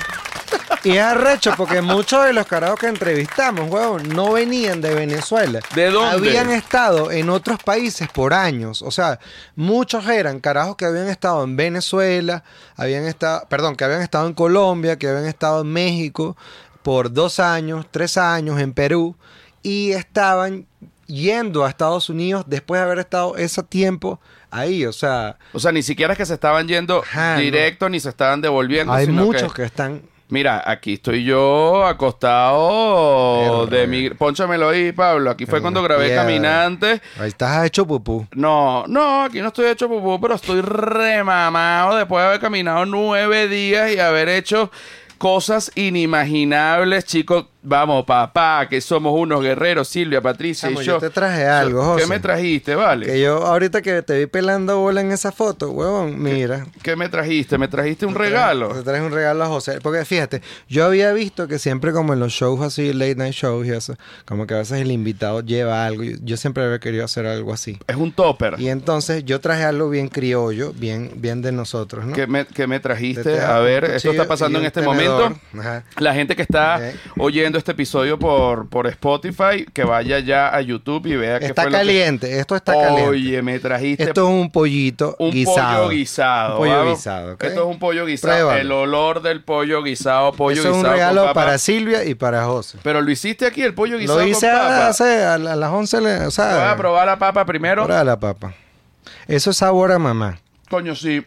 Y es arrecho porque muchos de los carajos que entrevistamos, huevón, no venían de Venezuela. ¿De dónde? Habían estado en otros países por años. O sea, muchos eran carajos que habían estado en Venezuela, habían estado, perdón, que habían estado en Colombia, que habían estado en México por dos años, tres años, en Perú, y estaban yendo a Estados Unidos después de haber estado ese tiempo ahí. O sea, O sea, ni siquiera es que se estaban yendo Ajá, no. directo ni se estaban devolviendo. hay sino muchos que, que están Mira, aquí estoy yo acostado de mi... Pónchamelo ahí, Pablo. Aquí fue cuando grabé. Caminante. Ahí estás hecho pupú. No, no, aquí no estoy hecho pupú, pero estoy remamado después de haber caminado nueve días y haber hecho cosas inimaginables, chicos. Vamos, papá, que somos unos guerreros, Silvia, Patricia Chamo, y yo yo. te traje algo, ¿Qué José. me trajiste, vale? Que yo ahorita que te vi pelando bola en esa foto, huevón, mira. ¿Qué me trajiste? ¿Me trajiste un Te regalo? traje un regalo a José. Porque fíjate, yo había visto que siempre como en los shows así, late night shows y eso, como que a veces el invitado lleva algo. Yo, yo siempre había querido hacer algo así. Es un topper. Y entonces yo traje algo bien criollo, bien, bien de nosotros, ¿no? ¿Qué me, qué me Te trajiste? A ver, esto está pasando en este tenedor. momento. Ajá. La gente que está oyendo viendo este episodio por, por Spotify, que vaya ya a YouTube y vea que Está fue lo que- caliente, esto está caliente. Oye, me trajiste Esto es un pollito un guisado. pollo guisado. Un pollo guisado. Esto es un pollo guisado. Pruébalo. El olor del pollo guisado, pollo Eso es guisado un regalo con para Silvia y para José. Pero lo hiciste aquí, el pollo guisado Lo hice con papa. hace a, la- a las 11, le- o sea, Voy a probar la papa primero. de la papa. Eso es sabor a mamá. Coño, sí.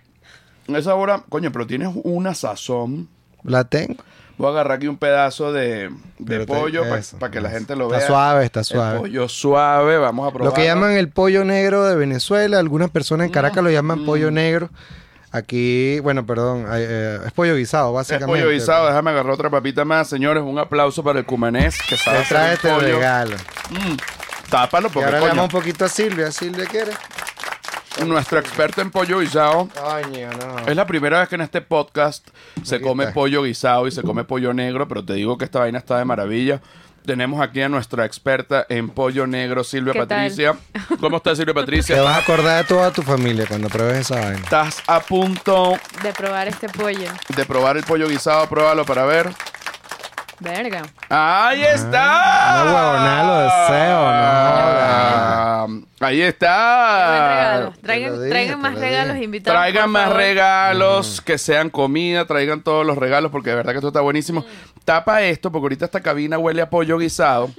Esa hora, coño, pero tienes una sazón. La tengo. Voy a agarrar aquí un pedazo de, pollo para que la gente lo Está vea. suave, está El suave. pollo suave, vamos a probar. Lo que llaman el pollo negro de Venezuela, algunas personas en Caracas lo llaman Mm. pollo negro. Aquí, bueno, perdón, eh, es pollo guisado, Es básicamente. pollo guisado, déjame agarrar otra papita más. Señores, un aplauso para el cumanés que sabe trae este regalo. Mm, tápalo Y porque, ahora le coño, damos un poquito a Silvia. Silvia quiere. Nuestra experta en pollo guisado Coño, no. Es la primera vez que en este podcast se come está. pollo guisado y se come pollo negro, pero te digo que esta vaina está de maravilla. Tenemos aquí a nuestra experta en pollo negro, Silvia ¿Qué tal? Patricia. ¿Cómo estás, Silvia Te Patricia? vas a acordar de toda tu familia cuando pruebes esa vaina. Estás a punto De probar este pollo. de probar el pollo guisado, pruébalo para ver. Verga. ¡Ahí está! no, huevona, lo deseo, no Ah, Ahí está. Traigan, dije, traigan más lo regalos invitados. Traigan más favor. regalos, que sean comida, traigan todos los regalos, porque de verdad que esto está buenísimo. Tapa esto, porque ahorita esta cabina huele a pollo guisado.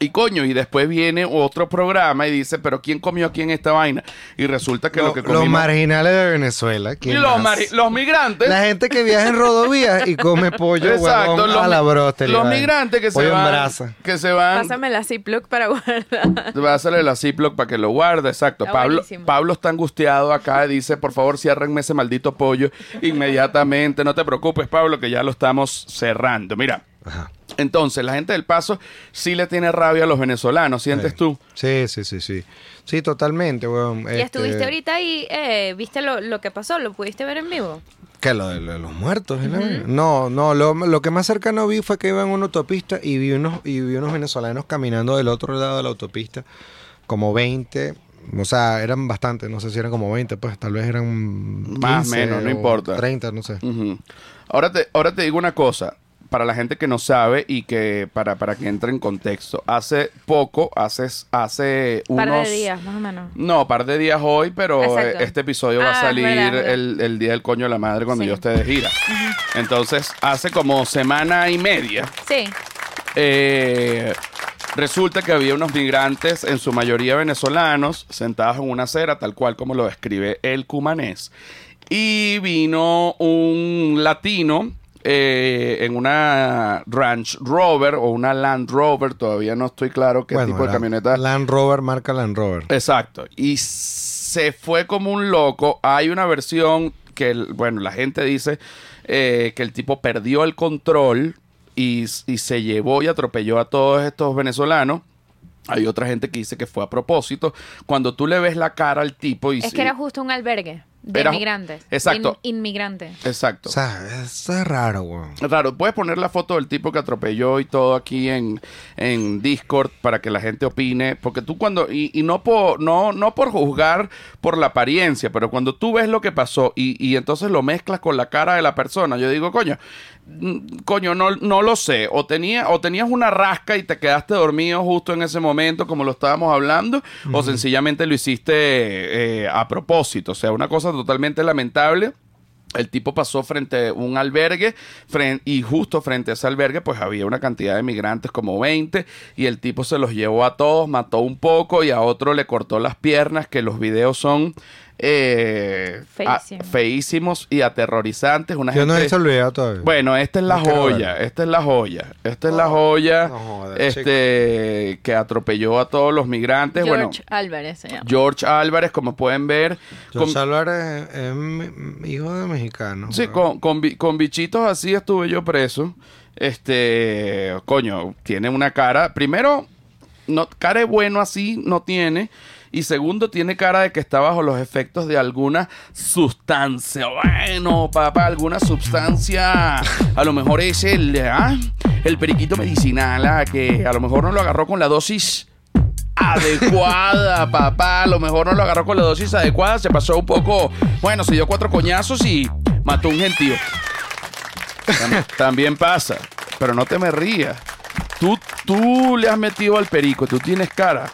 Y coño, y después viene otro programa y dice, pero ¿quién comió aquí en esta vaina? Y resulta que lo, Lo- que los comimos... marginales de Venezuela. y ¿quién los, los migrantes. La gente que viaja en rodovías y come pollo Exacto, huevón, los, a la los migrantes que se pollo en van, brasa. que se van, Pásame la Ziploc para guardar. Pásale la Ziploc para que lo guarde, exacto. Está Pablo, buenísimo. Pablo está angustiado acá y dice, por favor, ciérrenme ese maldito pollo inmediatamente. No te preocupes, Pablo, que ya lo estamos cerrando. Mira, Ajá. entonces, la gente del Paso sí le tiene rabia a los venezolanos, ¿sientes Sí. tú? Sí, sí, sí, sí. Sí, totalmente, weón. ¿Y Este, estuviste ahorita ahí? Eh, ¿Viste lo, lo que pasó? ¿Lo pudiste ver en vivo? ¿Qué? Lo de, lo de los muertos. No, no, lo, lo que más cercano vi fue que iba en una autopista y vi unos, y vi unos venezolanos caminando del otro lado de la autopista, como 20. O sea, eran bastantes, no sé si eran como 20, pues tal vez eran 15 Más, menos, no o importa. 30, no sé. Ahora, te, ahora te digo una cosa. Para la gente que no sabe y que para, para que entre en contexto. Hace poco, hace, hace Un unos... par de días, más o menos. No, par de días hoy, pero Exacto. eh, este episodio va a Ah, salir verdad, verdad. El, el día del coño de la madre cuando Sí. yo esté de gira. Entonces, hace como semana y media, Sí. eh, resulta que había unos migrantes, en su mayoría venezolanos, sentados en una acera, tal cual como lo describe el cumanés. Y vino un latino eh, en una Ranch Rover o una Land Rover, todavía no estoy claro qué Bueno, tipo de camioneta. Land Rover, marca Land Rover. Exacto. Y se fue como un loco. Hay una versión que, bueno, la gente dice eh, que el tipo perdió el control y, y se llevó y atropelló a todos estos venezolanos. Hay otra gente que dice que fue a propósito. Cuando tú le ves la cara al tipo y Es que era justo un albergue de Era- inmigrantes. Exacto. In- inmigrantes. Exacto. O sea, es raro, weón. Claro, puedes poner la foto del tipo que atropelló y todo aquí en, en Discord para que la gente opine, porque tú cuando, y, y no, por, no, no por juzgar por la apariencia, pero cuando tú ves lo que pasó y, y entonces lo mezclas con la cara de la persona, yo digo, coño, coño, no, no lo sé, o, tenía, o tenías una rasca y te quedaste dormido justo en ese momento, como lo estábamos hablando, o sencillamente lo hiciste eh, a propósito, o sea, una cosa totalmente lamentable. El tipo pasó frente a un albergue y justo frente a ese albergue pues había una cantidad de migrantes como 20 y el tipo se los llevó a todos, mató un poco y a otro le cortó las piernas que los videos son eh, a- feísimos y aterrorizantes. Una Yo no he visto el video todavía. bueno, esta es la No joya, esta es la joya, esta es la joya no este que atropelló a todos los migrantes. George bueno, Álvarez se llama. George Álvarez, como pueden ver, George con- Álvarez es, hijo de mexicano. Sí, con, con, con bichitos así estuve yo preso. Este, coño, tiene una cara. Primero, no, cara de bueno así no tiene. Y segundo, tiene cara de que está bajo los efectos de alguna sustancia. Bueno, papá, alguna sustancia. A lo mejor es el, ah, el periquito medicinal, ah, que a lo mejor no lo agarró con la dosis adecuada, papá. A lo mejor no lo agarró con la dosis adecuada. Se pasó un poco. Bueno, se dio cuatro coñazos y mató un gentío. Tam- También pasa. Pero no te me rías. tú, tú le has metido al perico, tú tienes cara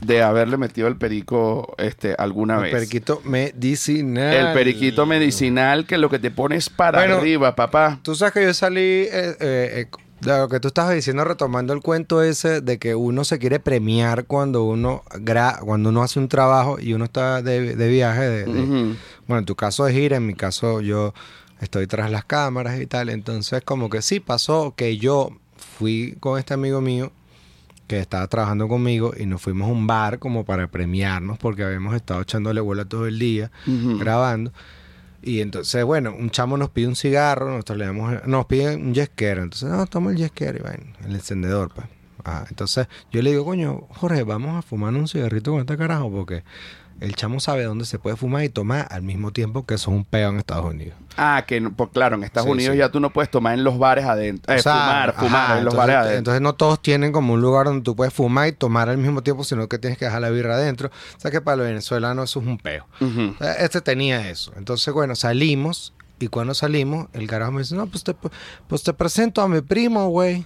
de haberle metido el perico este, alguna El vez. periquito medicinal. El periquito medicinal que lo que te pones para Bueno, arriba, papá. Tú sabes que yo salí eh, eh, eh, de lo que tú estabas diciendo, retomando el cuento ese de que uno se quiere premiar cuando uno gra- cuando uno hace un trabajo y uno está de, de viaje. de-. Bueno, en tu caso de gira, en mi caso yo estoy tras las cámaras y tal. Entonces, como que sí pasó que yo fui con este amigo mío que estaba trabajando conmigo y nos fuimos a un bar como para premiarnos porque habíamos estado echándole bola todo el día grabando. Y entonces, bueno, un chamo nos pide un cigarro, nosotros le damos, nos pide un yesquero. Entonces, no, toma el yesquero y vaina, el encendedor, pues. Ah, entonces yo le digo, coño, Jorge, vamos a fumar un cigarrito con este carajo porque el chamo sabe dónde se puede fumar y tomar al mismo tiempo que eso es un peo en Estados Unidos. Ah, que no- pues claro, en Estados Sí, Unidos sí. ya tú no puedes tomar en los bares adentro. Eh, O sea, fumar, fumar en los bares adentro. Entonces no todos tienen como un lugar donde tú puedes fumar y tomar al mismo tiempo, sino que tienes que dejar la birra adentro. O sea que para los venezolanos eso es un peo. Este tenía eso. Entonces, bueno, salimos y cuando salimos, el carajo me dice, no, pues te, pues te presento a mi primo, güey.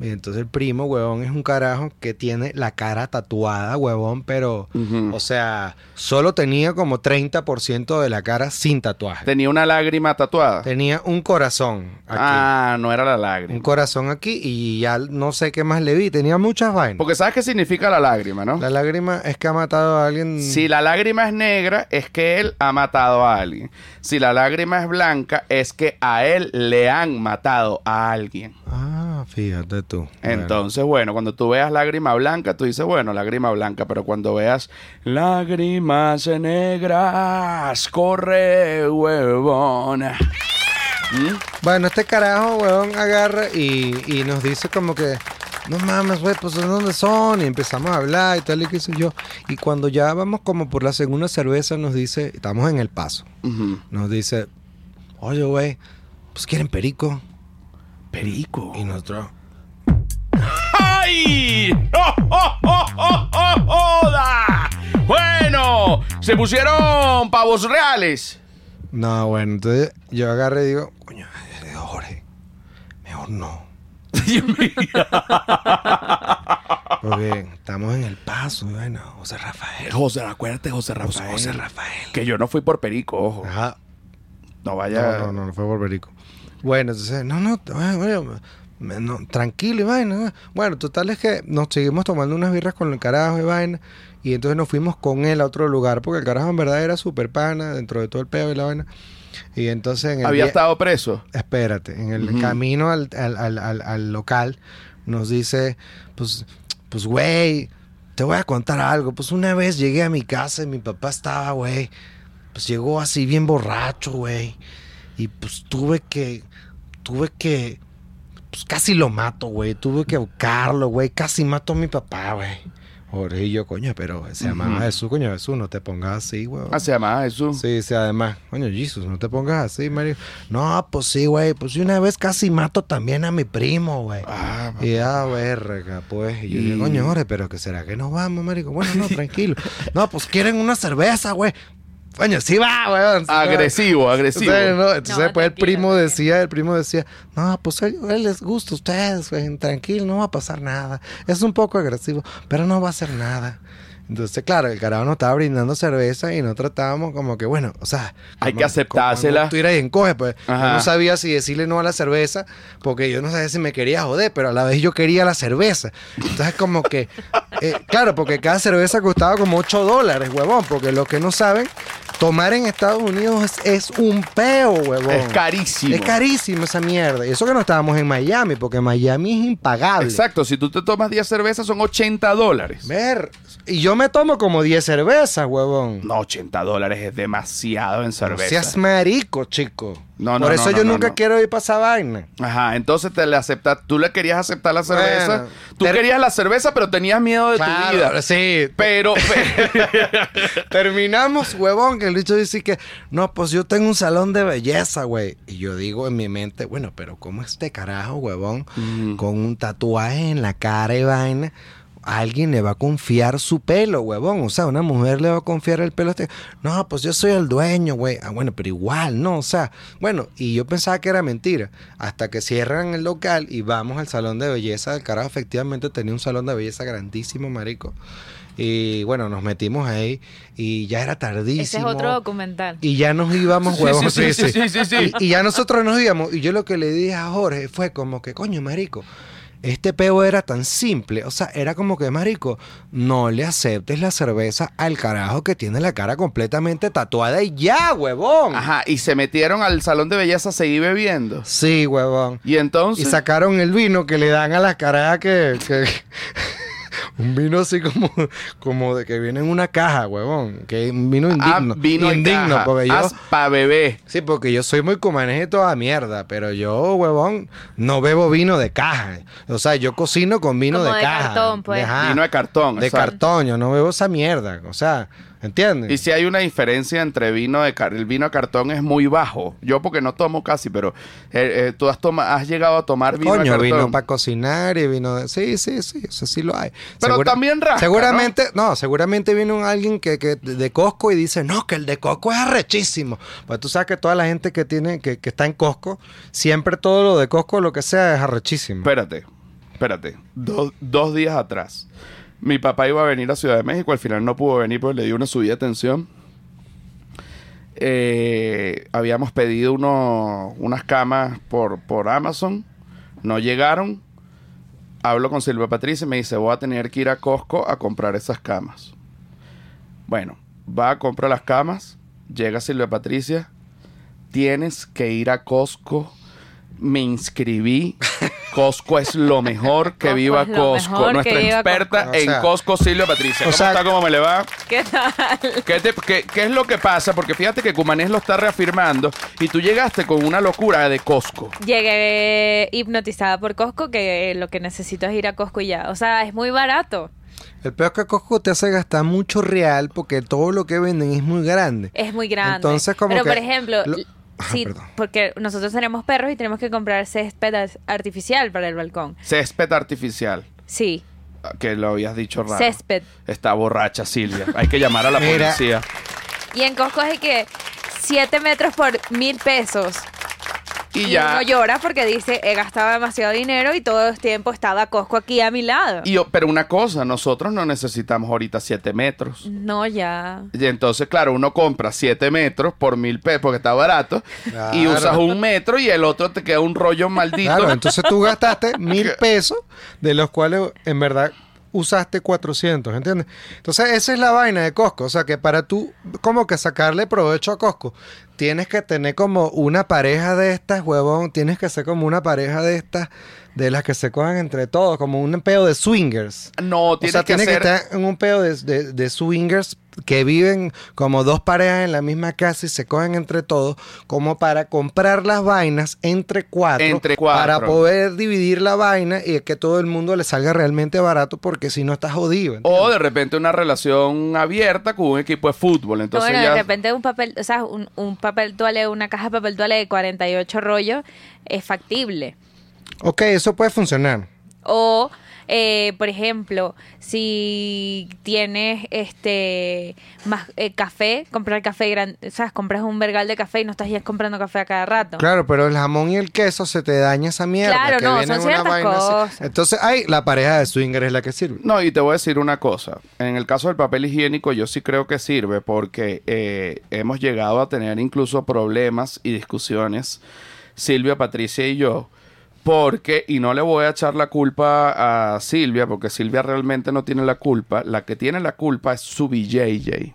Y entonces el primo, huevón, es un carajo que tiene la cara tatuada, huevón, pero, o sea, solo tenía como 30% de la cara sin tatuaje. Tenía una lágrima tatuada. Tenía un corazón aquí. Ah, no era la Un lágrima. corazón aquí y ya no sé qué más le vi. Tenía muchas vainas. Porque sabes qué significa la lágrima, ¿no? La lágrima es que ha matado a alguien. Si la lágrima es negra, es que él ha matado a alguien. Si la lágrima es blanca, es que a él le han matado a alguien. Ah, fíjate tú. Entonces, bueno, cuando tú veas lágrima blanca, tú dices, bueno, lágrima blanca, pero cuando veas lágrimas negras, corre, huevona. ¿Mm? Bueno, este carajo, weón, agarra y, y nos dice como que, no mames, güey, pues ¿de dónde son? Y empezamos a hablar y tal y qué sé yo. Y cuando ya vamos como por la segunda cerveza, nos dice, estamos en el paso, nos dice, oye, güey, pues quieren perico. Perico. Y nosotros, ¡Ay! ¡Oh, oh, oh, oh, oh, joda! Bueno, se pusieron pavos reales. no, bueno, entonces yo agarré y digo, coño, le digo, Jorge, mejor no. Porque estamos en el paso, bueno, José Rafael. José, acuérdate, José Rafael. José Rafael. Que yo no fui por perico, ojo. Ajá. No vaya. No, no, no, no fue por perico. Bueno, entonces, no, no, bueno, tranquilo y vaina. Bueno, total es que nos seguimos tomando unas birras con el carajo y vaina. Y entonces nos fuimos con él a otro lugar, porque el carajo en verdad era súper pana dentro de todo el peo y la vaina. Y entonces en el Había estado preso. Espérate, en el camino al, al- al- al- al local nos dice, pues, pues, güey, te voy a contar algo. Pues una vez llegué a mi casa y mi papá estaba, güey, pues llegó así bien borracho, güey. Y pues tuve que, tuve que, pues casi lo mato, güey. Tuve que buscarlo, güey. Casi mato a mi papá, güey. Yo, coño, pero se llamaba. Jesús, coño, Jesús, no te pongas así, güey. Ah, se llamaba Jesús. Sí, sí, además, coño, Jesus, no te pongas así, Mario. No, pues sí, güey, pues una vez casi mato también a mi primo, güey. Ah, Y a verga, pues. Y yo digo, coño, Jorge, pero que será que nos vamos, marico. Bueno, no, tranquilo. No, pues quieren una cerveza, güey. Coño, sí va, sí va. agresivo, agresivo. Entonces, no, entonces No, después el primo decía, el primo decía, no, pues él, él les gusta a ustedes, güey, tranquilo, no va a pasar nada. Es un poco agresivo, pero no va a hacer nada. Entonces, claro, el carajo nos estaba brindando cerveza y no tratábamos como que, bueno, o sea... Hay como- que aceptársela. Tú irás y encoge, pues. Yo no sabía si decirle no a la cerveza, porque yo no sabía si me quería joder, pero a la vez yo quería la cerveza. Entonces, como que... eh, claro, porque cada cerveza costaba como 8 dólares, huevón, porque los que no saben, tomar en Estados Unidos es, es un peo, huevón. Es carísimo. Es carísimo esa mierda. Y eso que no estábamos en Miami, porque Miami es impagable. Exacto, si tú te tomas 10 cervezas son 80 dólares. Ver. Y yo me tomo como 10 cervezas, huevón. No, 80 dólares es demasiado en No cerveza. seas marico, chico. No, no, Por eso no, yo nunca quiero ir para esa vaina. Ajá, entonces te le aceptas, tú le querías aceptar la cerveza. Bueno, tú ter- querías la cerveza, pero tenías miedo de tu vida. sí. Pero, Terminamos, huevón, que el dicho dice que, no, pues yo tengo un salón de belleza, güey. Y yo digo en mi mente, bueno, pero ¿cómo este carajo, huevón, Mm. con un tatuaje en la cara y vaina? Alguien le va a confiar su pelo, huevón. O sea, una mujer le va a confiar el pelo a este. No, pues yo soy el dueño, güey. Ah, bueno, pero igual, ¿no? O sea, bueno, y yo pensaba que era mentira. Hasta que cierran el local y vamos al salón de belleza del carajo. Efectivamente tenía un salón de belleza grandísimo, marico. Y bueno, nos metimos ahí y ya era tardísimo. Ese es otro documental. Y ya nos íbamos, Sí, huevón. sí, sí, sí, sí, sí. Y, y ya nosotros nos íbamos. Y yo lo que le dije a Jorge fue como que, coño, marico, este peo era tan simple. O sea, era como que, marico, no le aceptes la cerveza al carajo que tiene la cara completamente tatuada y ya, huevón. Ajá, y se metieron al salón de belleza a seguir bebiendo. Sí, huevón. Y entonces... Y sacaron el vino que le dan a las carajas que... que- un vino así como, como de que viene en una caja, huevón. Que es un vino Ah, indigno. vino indigno, caja. porque yo... Haz pa' bebé. Sí, porque yo soy muy cumaneje toda mierda, pero yo, huevón, no bebo vino de caja. O sea, yo cocino con vino Como de, de caja. cartón, pues. Ajá, Vino de cartón. de exacto. cartón, yo no bebo esa mierda. O sea, ¿entiendes? Y si hay una diferencia entre vino de car el vino de cartón es muy bajo. Yo porque no tomo casi, pero eh, eh, tú has, toma- has llegado a tomar vino Coño, de cartón. vino para cocinar y vino de... Sí, sí, sí, eso sí lo hay. Pero también rasca, Seguramente, ¿no? seguramente viene un alguien que, que de Costco y dice, no, que el de Costco es arrechísimo. Pues tú sabes que toda la gente que tiene, que, que está en Costco, siempre todo lo de Costco, lo que sea, es arrechísimo. Espérate, espérate. Dos, dos días atrás. Mi papá iba a venir a Ciudad de México, al final no pudo venir porque le dio una subida de tensión. Eh, habíamos pedido unas camas por, por Amazon, no llegaron. Hablo con Silvia Patricia y me dice, voy a tener que ir a Costco a comprar esas camas. Bueno, va a comprar las camas, llega Silvia Patricia, tienes que ir a Costco. Me inscribí. Costco es lo mejor que Costco viva es lo Costco. mejor Nuestra que viva experta Costco. O en sea, Costco, Silvia Patricia. o ¿Cómo sea- está? ¿Cómo me le va? ¿Qué tal? ¿Qué, te- qué- qué es lo que pasa? Porque fíjate que Cumanés lo está reafirmando y tú llegaste con una locura de Costco. Llegué hipnotizada por Costco, que lo que necesito es ir a Costco y ya. O sea, es muy barato. El peor es que Costco te hace gastar mucho real porque todo lo que venden es muy grande. Es muy grande. Entonces, como Pero, que por ejemplo, lo- Ajá, sí, perdón. porque nosotros tenemos perros y tenemos que comprar césped ar- artificial para el balcón. Césped artificial. Sí, Que lo habías dicho raro. césped. Está borracha, Silvia. Hay que llamar a la Mira. policía. Y en Costco es que 7 metros por mil pesos. Y, Y, ya. uno llora porque dice, he gastado demasiado dinero y todo el tiempo estaba Costco aquí a mi lado. y yo- pero una cosa, nosotros no necesitamos ahorita 7 metros. No, ya. Y entonces, claro, uno compra 7 metros por mil pesos porque está barato. Y usas un metro y el otro te queda un rollo maldito. Claro, entonces tú gastaste mil pesos, de los cuales en verdad usaste 400, ¿entiendes? Entonces esa es la vaina de Costco, o sea que para tú como que sacarle provecho a Costco, tienes que tener como una pareja de estas, huevón, tienes que ser como una pareja de estas, de las que se cojan entre todos, como un pedo de swingers. No, O tienes sea, que tiene hacer... que estar en un pedo de, de- de swingers que viven como dos parejas en la misma casa y se cogen entre todos, como para comprar las vainas entre cuatro, Entre cuatro. para poder dividir la vaina y que todo el mundo le salga realmente barato, porque si no estás jodido. ¿entiendes? O de repente una relación abierta con un equipo de fútbol. No, Entonces bueno, ya... de repente un papel, o sea, un, un papel toalé, una caja de papel toalé de 48 rollos es factible. Ok, eso puede funcionar. O, eh, por ejemplo, si tienes este más eh, café, comprar café grande, ¿sabes? Compras un vergal de café y no estás ya comprando café a cada rato. Claro, pero el jamón y el queso se te daña esa mierda. Claro, que no, viene son una ciertas vaina así. cosas. Entonces, ay, la pareja de swinger es la que sirve. No, y te voy a decir una cosa. En el caso del papel higiénico, yo sí creo que sirve porque eh, hemos llegado a tener incluso problemas y discusiones, Silvia, Patricia y yo, porque, y no le voy a echar la culpa a Silvia, porque Silvia realmente no tiene la culpa, la que tiene la culpa es su BJJ.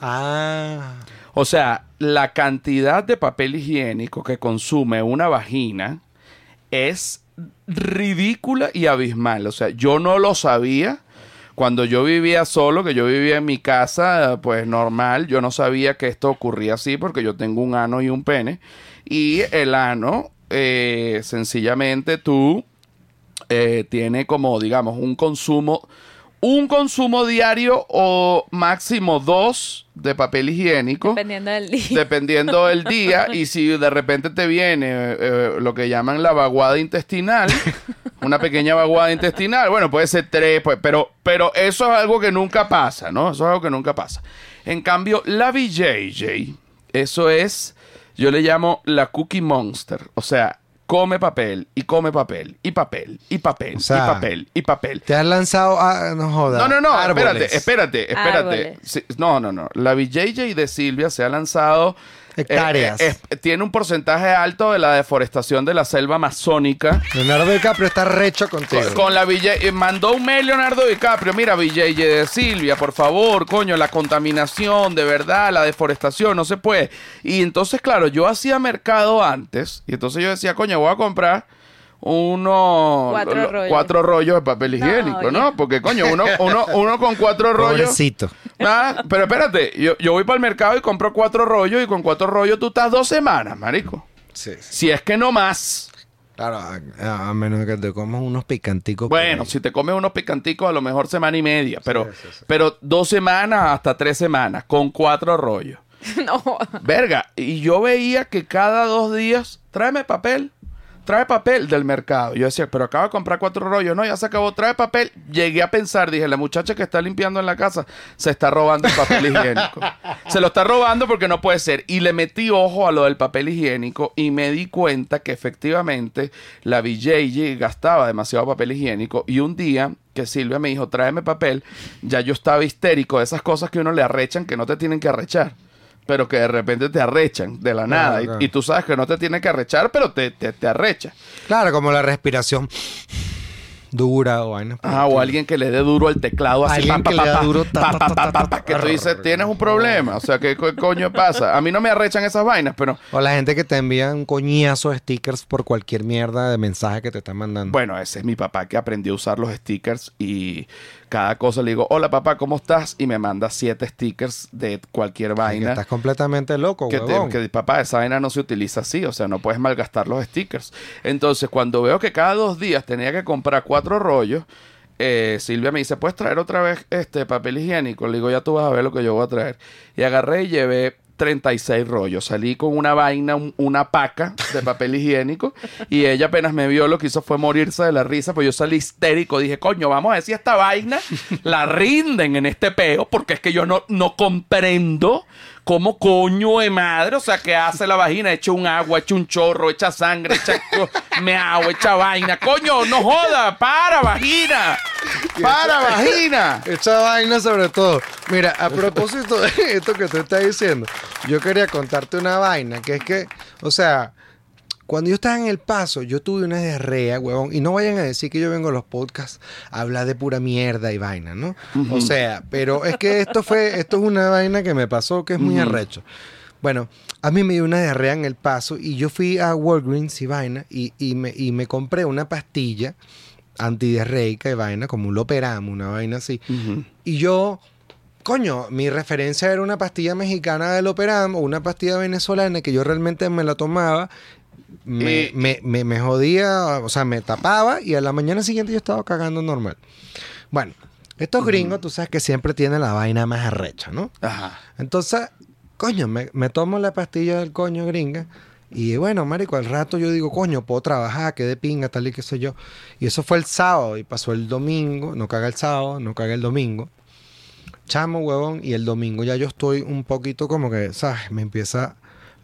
Ah. O sea, la cantidad de papel higiénico que consume una vagina es ridícula y abismal. O sea, yo no lo sabía. Cuando yo vivía solo, que yo vivía en mi casa, pues normal, yo no sabía que esto ocurría así porque yo tengo un ano y un pene. Y el ano, eh, sencillamente tú, eh, tiene como, digamos, un consumo un consumo diario o máximo dos de papel higiénico. Dependiendo del día. Dependiendo del día. Y si de repente te viene eh, lo que llaman la vaguada intestinal, una pequeña vaguada intestinal, bueno, puede ser tres, pues, pero, pero eso es algo que nunca pasa, ¿no? Eso es algo que nunca pasa. En cambio, la BJJ, eso es, yo le llamo la Cookie Monster. O sea, come papel y come papel y papel y papel O sea, y papel y papel. Te has lanzado a... No jodas. No, no, no, árboles. espérate, espérate, espérate. Sí, no, no, no. La BJJ de Silvia se ha lanzado. Hectáreas. eh, eh, tiene un porcentaje alto de la deforestación de la selva amazónica. Leonardo DiCaprio está recho contigo. Con la BJJ, mandó un mail Leonardo DiCaprio, mira BJJ de Silvia, por favor, coño, la contaminación, de verdad, la deforestación, no se puede. Y entonces, claro, yo hacía mercado antes, y entonces yo decía, coño, voy a comprar unos Cuatro lo- rollos. cuatro rollos de papel higiénico, ¿no? Porque, coño, uno, uno, uno con cuatro rollos. Pobrecito. Ah, pero espérate, yo, yo voy para el mercado y compro cuatro rollos y con cuatro rollos tú estás dos semanas, marico. Sí, sí. Si es que no más. Claro, a, a menos que te comas unos picanticos. Bueno, si te comes unos picanticos, a lo mejor semana y media, pero, pero dos semanas hasta tres semanas, con cuatro rollos. no. Verga, y yo veía que cada dos días, tráeme papel, trae papel del mercado. Yo decía, pero acabo de comprar cuatro rollos, no, ya se acabó, trae papel. Llegué a pensar, dije, la muchacha que está limpiando en la casa se está robando el papel higiénico. Se lo está robando porque no puede ser. Y le metí ojo a lo del papel higiénico y me di cuenta que efectivamente la BJJ gastaba demasiado papel higiénico. Y un día que Silvia me dijo, tráeme papel, ya yo estaba histérico de esas cosas que uno le arrechan que no te tienen que arrechar pero que de repente te arrechan de la nada. Y- claro. Y, tú sabes que no te tiene que arrechar, pero te, te, te arrecha. Claro, como la respiración dura o vainas. Ajá, o alguien que le dé duro al teclado así, Alguien pa, que pa, le da pa, duro, que tú dices, tienes un problema. O sea, ¿qué co- coño pasa? A mí no me arrechan esas vainas, pero O la gente que te envía un coñazo de stickers por cualquier mierda de mensaje que te están mandando. bueno, ese es mi papá que aprendió a usar los stickers y cada cosa le digo, hola papá, ¿cómo estás? Y me manda siete stickers de cualquier Que vaina. estás completamente loco, que, te- que, papá, esa vaina no se utiliza así, o sea, no puedes malgastar los stickers. Entonces, cuando veo que cada dos días tenía que comprar cuatro rollos, eh, Silvia me dice, ¿puedes traer otra vez este papel higiénico? Le digo, ya tú vas a ver lo que yo voy a traer. Y agarré y llevé 36 rollos. Salí con una vaina, un- una paca de papel higiénico y ella apenas me vio lo que hizo fue morirse de la risa, pues yo salí histérico. Dije, coño, vamos a ver si esta vaina la rinden en este peo, porque es que yo no, no comprendo cómo coño de madre, o sea, que hace la vagina, echa un agua, echa un chorro, echa sangre, echa meao, echa vaina. Coño, no joda, para vagina. Para vagina. Esa vaina sobre todo. Mira, a propósito de esto que tú estás diciendo, yo quería contarte una vaina, que es que, o sea, cuando yo estaba en El Paso, yo tuve una diarrea, huevón, y no vayan a decir que yo vengo a los podcasts a hablar de pura mierda y vaina, ¿no? O sea, pero es que esto fue, esto es una vaina que me pasó que es muy arrecho. Bueno, a mí me dio una diarrea en El Paso y yo fui a Walgreens y vaina y, y me, y me compré una pastilla antidiarreica y vaina, como un Loperam, una vaina así. Y yo, coño, mi referencia era una pastilla mexicana del Operam o una pastilla venezolana que yo realmente me la tomaba, me, Y- me, me- me jodía, o sea, me tapaba y a la mañana siguiente yo estaba cagando normal. Bueno, estos gringos, tú sabes que siempre tienen la vaina más arrecha, ¿no? Ajá. Entonces, coño, me, me tomo la pastilla del coño gringa. Y bueno, marico, al rato yo digo, coño, puedo trabajar, que de pinga, tal y qué sé yo. Y eso fue el sábado y pasó el domingo. No caga el sábado, no caga el domingo. Chamo, huevón. Y el domingo ya yo estoy un poquito como que, ¿sabes? Me empieza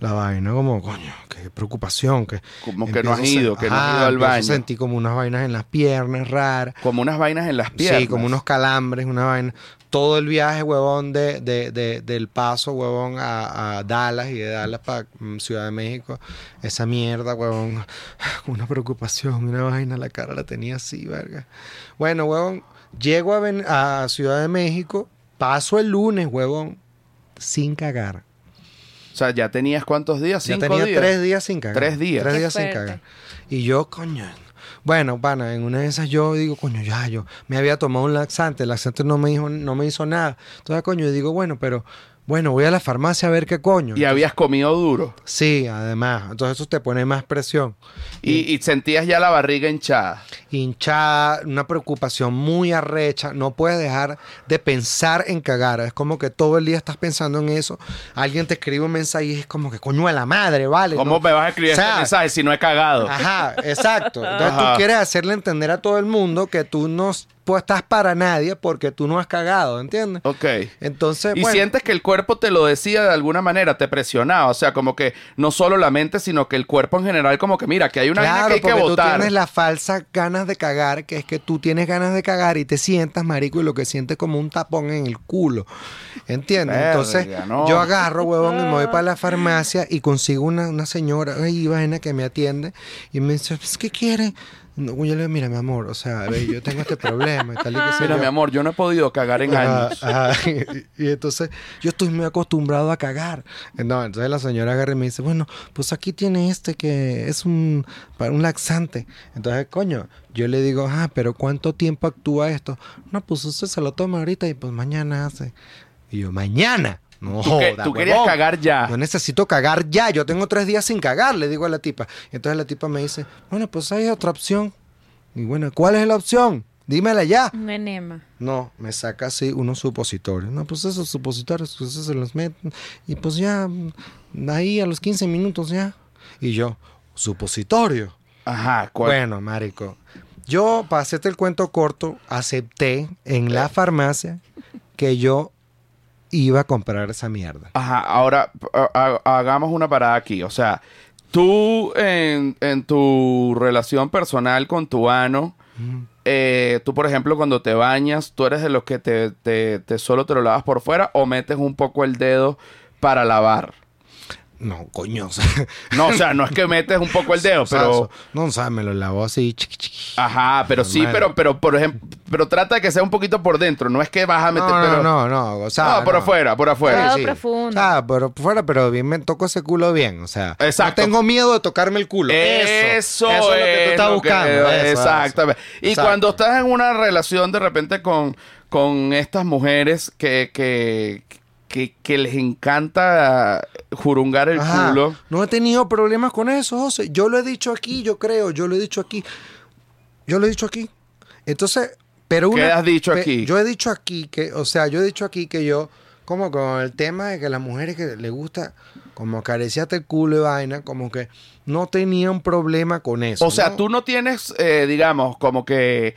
la vaina como, coño, qué preocupación. Que Como que no has ido, que no has ido al baño. Sentí como unas vainas en las piernas raras. Como unas vainas en las piernas. Sí, como unos calambres, una vaina. Todo el viaje, huevón, de, de, de- del paso, huevón, a, a Dallas y de Dallas para Ciudad de México. Esa mierda, huevón. Una preocupación, una vaina, la cara la tenía así, verga. Bueno, huevón, llego a Ciudad de México, paso el lunes, huevón, sin cagar. O sea, ya tenías cuántos días? Ya Cinco tenía días. tres días sin cagar. Tres días. Tres Qué días sin cagar. Y yo, coño. Bueno, pana, en una de esas yo digo, coño, ya, yo me había tomado un laxante, el laxante no me, dijo, no me hizo nada. Entonces, coño, yo digo, bueno, pero bueno, voy a la farmacia a ver qué coño. Y habías comido duro. Sí, además. Entonces eso te pone más presión. Y, y sentías ya la barriga hinchada. hinchada, una preocupación muy arrecha, no puedes dejar de pensar en cagar, es como que todo el día estás pensando en eso, alguien te escribe un mensaje y es como que coño de la madre, ¿vale? ¿Cómo No- me vas a escribir O sea, este mensaje si no he cagado? Ajá, exacto. Entonces Ajá. tú quieres hacerle entender a todo el mundo que tú no pues, estás para nadie porque tú no has cagado, ¿entiendes? Ok. Entonces, Y bueno, sientes que el cuerpo te lo decía de alguna manera, te presionaba. O sea, como que no solo la mente, sino que el cuerpo en general, como que mira, que hay una Claro, que hay que porque tú tienes la falsa ganas de cagar, que es que tú tienes ganas de cagar y te sientas, marico, y lo que sientes como un tapón en el culo. ¿Entiendes? Entonces, no. yo agarro, huevón, y me voy para la farmacia y consigo una, una señora, ay, vaina, que me atiende y me dice, ¿qué quiere? No, yo le digo, mira, mi amor, o sea, ve, yo tengo este problema y tal y sé Mira, yo". mi amor, yo no he podido cagar en Ajá, años. ajá. Y, y entonces yo estoy muy acostumbrado a cagar. No, entonces la señora agarra y me dice, bueno, pues aquí tiene este que es un, un laxante. Entonces, coño, yo le digo, ah, pero ¿cuánto tiempo actúa esto? No, pues usted se lo toma ahorita y pues mañana hace. Y yo, ¿mañana? No, Tú que- tú querías huevón. cagar ya. Yo necesito cagar ya. Yo tengo tres días sin cagar, le digo a la tipa. Entonces la tipa me dice, bueno, pues hay otra opción. Y bueno, ¿cuál es la opción? Dímela ya. Un enema. No, me saca así unos supositorios. No, pues esos supositorios, pues esos se los meten. Y pues ya, ahí a los 15 minutos ya. Y yo, supositorio. Ajá, ¿cuál? Bueno, marico. Yo, para hacerte el cuento corto, acepté en la farmacia que yo iba a comprar esa mierda. Ajá, ahora ha- ha- hagamos una parada aquí. O sea, tú en, en tu relación personal con tu ano, eh, tú, por ejemplo, cuando te bañas, ¿tú eres de los que te, te, te solo te lo lavas por fuera o metes un poco el dedo para lavar? No, coño. o sea, No, o sea, no es que metes un poco el dedo, o sea, pero... No, o sea, me lo lavó así, chiqui, chiqui. Ajá, pero sí, pero, pero, por ejemplo, pero trata de que sea un poquito por dentro. No es que vas a meter... No, pero- no, no, no, o sea, No, por no. afuera, por afuera. Todo profundo. Ah, pero fuera, pero bien me toco ese culo bien, o sea. Exacto. No tengo miedo de tocarme el culo. Eso, Eso es lo que tú estás buscando. que- eso, exactamente. eso. Y Exacto. cuando estás en una relación de repente con, con estas mujeres que, que, que, que les encanta jurungar el Ajá. culo. No he tenido problemas con eso, José. Yo lo he dicho aquí, yo creo, yo lo he dicho aquí. Yo lo he dicho aquí. Entonces, pero ¿Qué una- has dicho aquí? Yo he dicho aquí que, o sea, yo he dicho aquí que yo, como con el tema de que las mujeres que les gusta como acariciarte el culo y vaina, como que no tenía un problema con eso. O sea, ¿no? tú no tienes, eh, digamos, como que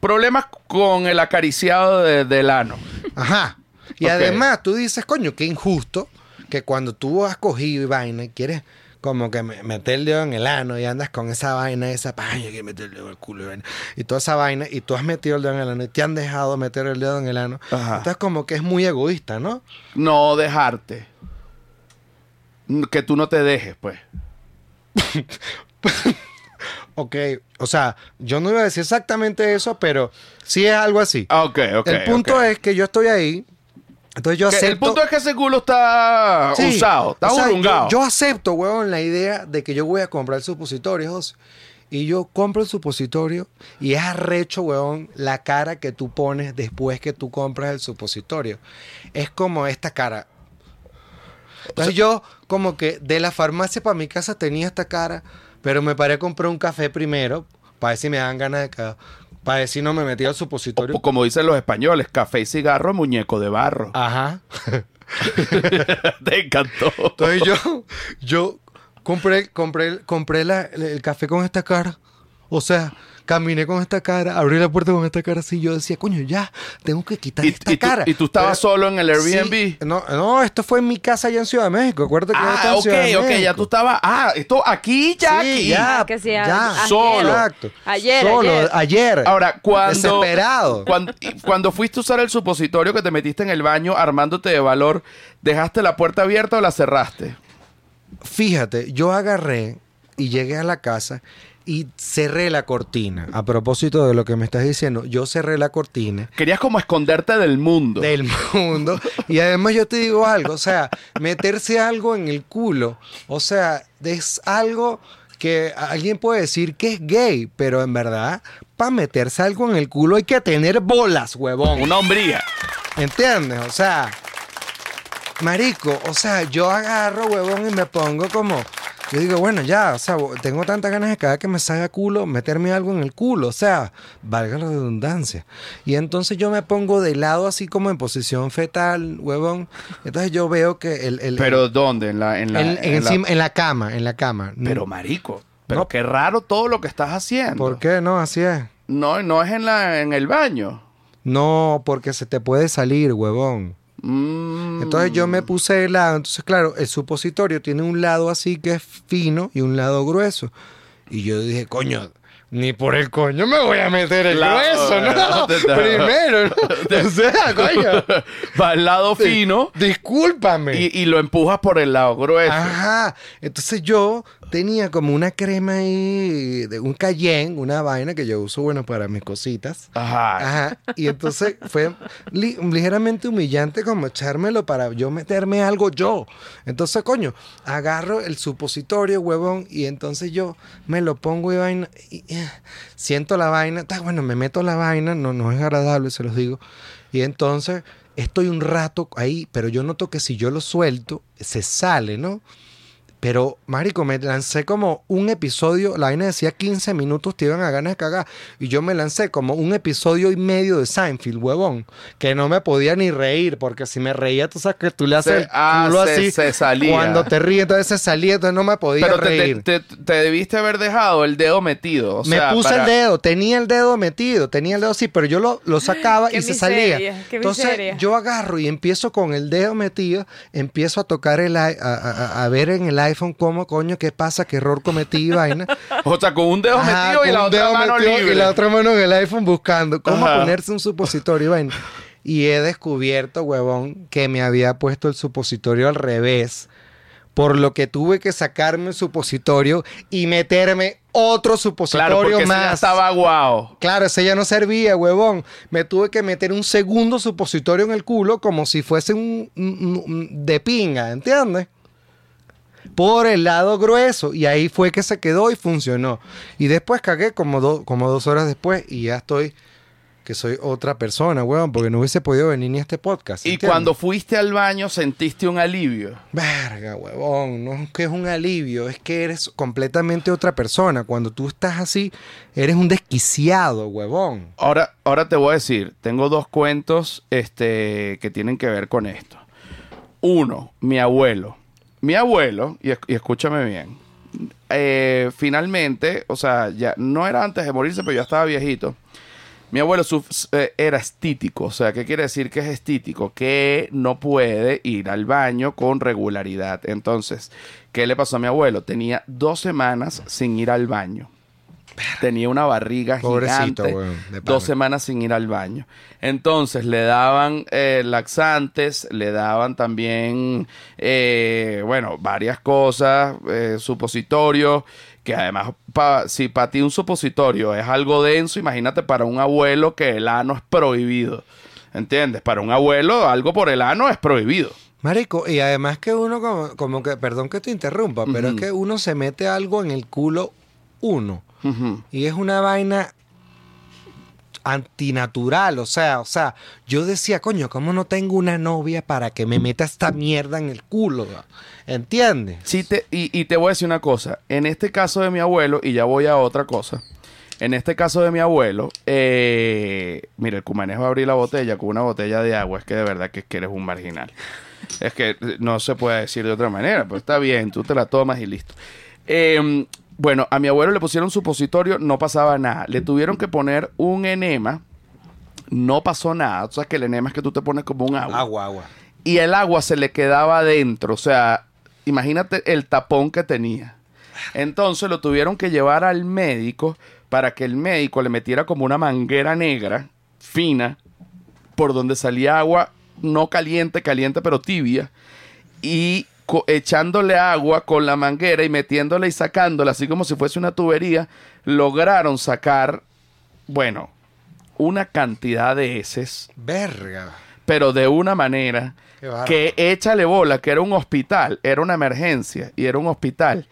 problemas con el acariciado de- del ano. Ajá. Y además tú dices, coño, qué injusto que cuando tú has cogido y vaina y quieres como que me- meter el dedo en el ano y andas con esa vaina, esa paña que meter el dedo en el culo y vaina, y toda esa vaina, y tú has metido el dedo en el ano y te han dejado meter el dedo en el ano. Ajá. Entonces como que es muy egoísta, ¿no? No dejarte. Que tú no te dejes, pues. Ok, o sea, yo no iba a decir exactamente eso, pero sí es algo así. Ah, Ok, ok. el punto es que yo estoy ahí, entonces yo acepto... el punto es que ese culo está Sí. usado, está O sea. Yo, yo acepto, weón, la idea de que yo voy a comprar supositorios, José. Y yo compro el supositorio y es arrecho, weón, la cara que tú pones después que tú compras el supositorio. Es como esta cara. Entonces yo, como que de la farmacia para mi casa tenía esta cara, pero me paré a comprar un café primero para ver si me dan ganas de cagar. Para ver si no me metía el supositorio. O como dicen los españoles, café y cigarro, muñeco de barro. Ajá. Te encantó. Entonces yo, yo compré, compré, compré la- el café con esta cara. O sea, caminé con esta cara, abrí la puerta con esta cara así. Yo decía, coño, ya, tengo que quitar ¿Y, esta y tú, cara. y tú estabas Pero- solo en el Airbnb? Sí, no, no, esto fue en mi casa allá en Ciudad de México. Acuérdate que yo Ah, estaba en ok, Ciudad de ok, ya México. tú estabas. Ah, esto aquí, ya Sí, aquí. ya, Ah, que sí, ya. ayer. Solo. Exacto. Ayer, Solo, ayer. ayer. Ahora, cuando. Desesperado. Cuando, cuando fuiste a usar el supositorio que te metiste en el baño armándote de valor, ¿dejaste la puerta abierta o la cerraste? Fíjate, yo agarré y llegué a la casa y cerré la cortina. A propósito de lo que me estás diciendo, yo cerré la cortina. Querías como esconderte del mundo. del mundo. Y además yo te digo algo, o sea, meterse algo en el culo, o sea, es algo que alguien puede decir que es gay, pero en verdad, para meterse algo en el culo hay que tener bolas, huevón. Una hombría. ¿Entiendes? O sea, marico, o sea, yo agarro, huevón, y me pongo como... Yo digo, bueno, ya, o sea, tengo tantas ganas de cada que me salga culo, meterme algo en el culo, o sea, valga la redundancia. Y entonces yo me pongo de lado así como en posición fetal, huevón. Entonces yo veo que el... el- ¿Pero dónde? En la, en la, en, la- en la cama, en la cama. Pero marico, pero No. qué raro todo lo que estás haciendo. ¿Por qué? No, así es. No, no es en la en el baño. No, porque se te puede salir, huevón. Mm. Entonces yo me puse de lado. Entonces, claro, el supositorio tiene un lado así que es fino y un lado grueso. Y yo dije, coño, ni por el coño me voy a meter el La- grueso, ¿no? te- te- Primero, ¿no? O sea, coño. Va al lado fino Discúlpame. y, y lo empujas por el lado grueso. Ajá. Entonces yo tenía como una crema ahí de un cayenne, una vaina que yo uso, bueno, para mis cositas. Ajá. Ajá. Y entonces fue li- ligeramente humillante como echármelo para yo meterme algo yo. Entonces, coño, agarro el supositorio, huevón, y entonces yo me lo pongo y vaina. Y, eh, siento la vaina. Está bueno, me meto la vaina. No, no es agradable, se los digo. Y entonces estoy un rato ahí, pero yo noto que si yo lo suelto, se sale, ¿no? Pero, marico, me lancé como un episodio, la vaina decía 15 minutos, te iban a ganas de cagar. Y yo me lancé como un episodio y medio de Seinfeld, huevón. Que no me podía ni reír, porque si me reía, tú sabes que tú le haces Se- el ah, se- así. se salía. Cuando te ríes, entonces se salía, entonces no me podía Pero te, reír. te- te- te debiste haber dejado el dedo metido. o me sea, puse para- el dedo, tenía el dedo metido, tenía el dedo así, pero yo lo, lo sacaba Qué y se salía. qué Entonces miseria. yo agarro y empiezo con el dedo metido, empiezo a tocar el i- a, a- a- a ver en el iPhone cómo coño, qué pasa, qué error cometí vaina. O sea, con un dedo Ajá, metido y la otra mano libre. Y la otra mano en el iPhone buscando cómo Ajá. ponerse un supositorio y vaina. Y he descubierto, huevón, que me había puesto el supositorio al revés. Por lo que tuve que sacarme el supositorio y meterme otro Claro, supositorio ese más. ya estaba guau. Claro, ese ya no servía, huevón. Me tuve que meter un segundo supositorio en el culo como si fuese un, un- un- de pinga, ¿entiendes? Por el lado grueso. Y ahí fue que se quedó y funcionó. Y después cagué como, do- como dos horas después y ya estoy, que soy otra persona, huevón, porque no hubiese podido venir ni a este podcast. Y cuando fuiste al baño sentiste un alivio. Verga, huevón, no es que es un alivio, es que eres completamente otra persona. Cuando tú estás así, eres un desquiciado, huevón. Ahora, ahora te voy a decir, tengo dos cuentos este, que tienen que ver con esto. Uno, mi abuelo. Mi abuelo, y, es- y escúchame bien, eh, finalmente, o sea, ya no era antes de morirse, pero ya estaba viejito. Mi abuelo eh, era estítico, o sea, ¿qué quiere decir que es estítico? Que no puede ir al baño con regularidad. Entonces, ¿qué le pasó a mi abuelo? Tenía dos semanas sin ir al baño. Tenía una barriga Pobrecito, gigante. dos semanas sin ir al baño. Entonces le daban eh, laxantes, le daban también, eh, bueno, varias cosas, eh, supositorios, que además, pa- si para ti un supositorio es algo denso, imagínate para un abuelo que el ano es prohibido. ¿Entiendes? Para un abuelo algo por el ano es prohibido. Marico, y además que uno como, como que, perdón que te interrumpa, pero es que uno se mete algo en el culo uno. Y es una vaina antinatural, o sea, o sea, yo decía, coño, ¿cómo no tengo una novia para que me meta esta mierda en el culo? ¿Entiendes? Sí, te, y, y te voy a decir una cosa. En este caso de mi abuelo, y ya voy a otra cosa. En este caso de mi abuelo, eh, mira, el cumanés va a abrir la botella con una botella de agua. Es que de verdad que, es que eres un marginal. Es que no se puede decir de otra manera, pero está bien, tú te la tomas y listo. Eh, bueno, a mi abuelo le pusieron supositorio, no pasaba nada. Le tuvieron que poner un enema, no pasó nada. Tú sabes que el enema es que tú te pones como un agua Agua, agua. y el agua se le quedaba adentro. O sea, imagínate el tapón que tenía. Entonces lo tuvieron que llevar al médico para que el médico le metiera como una manguera negra, fina, por donde salía agua, no caliente, caliente, pero tibia, y echándole agua con la manguera y metiéndola y sacándola, así como si fuese una tubería, lograron sacar, bueno, una cantidad de heces Verga. pero de una manera que échale bola, que era un hospital, era una emergencia y era un hospital.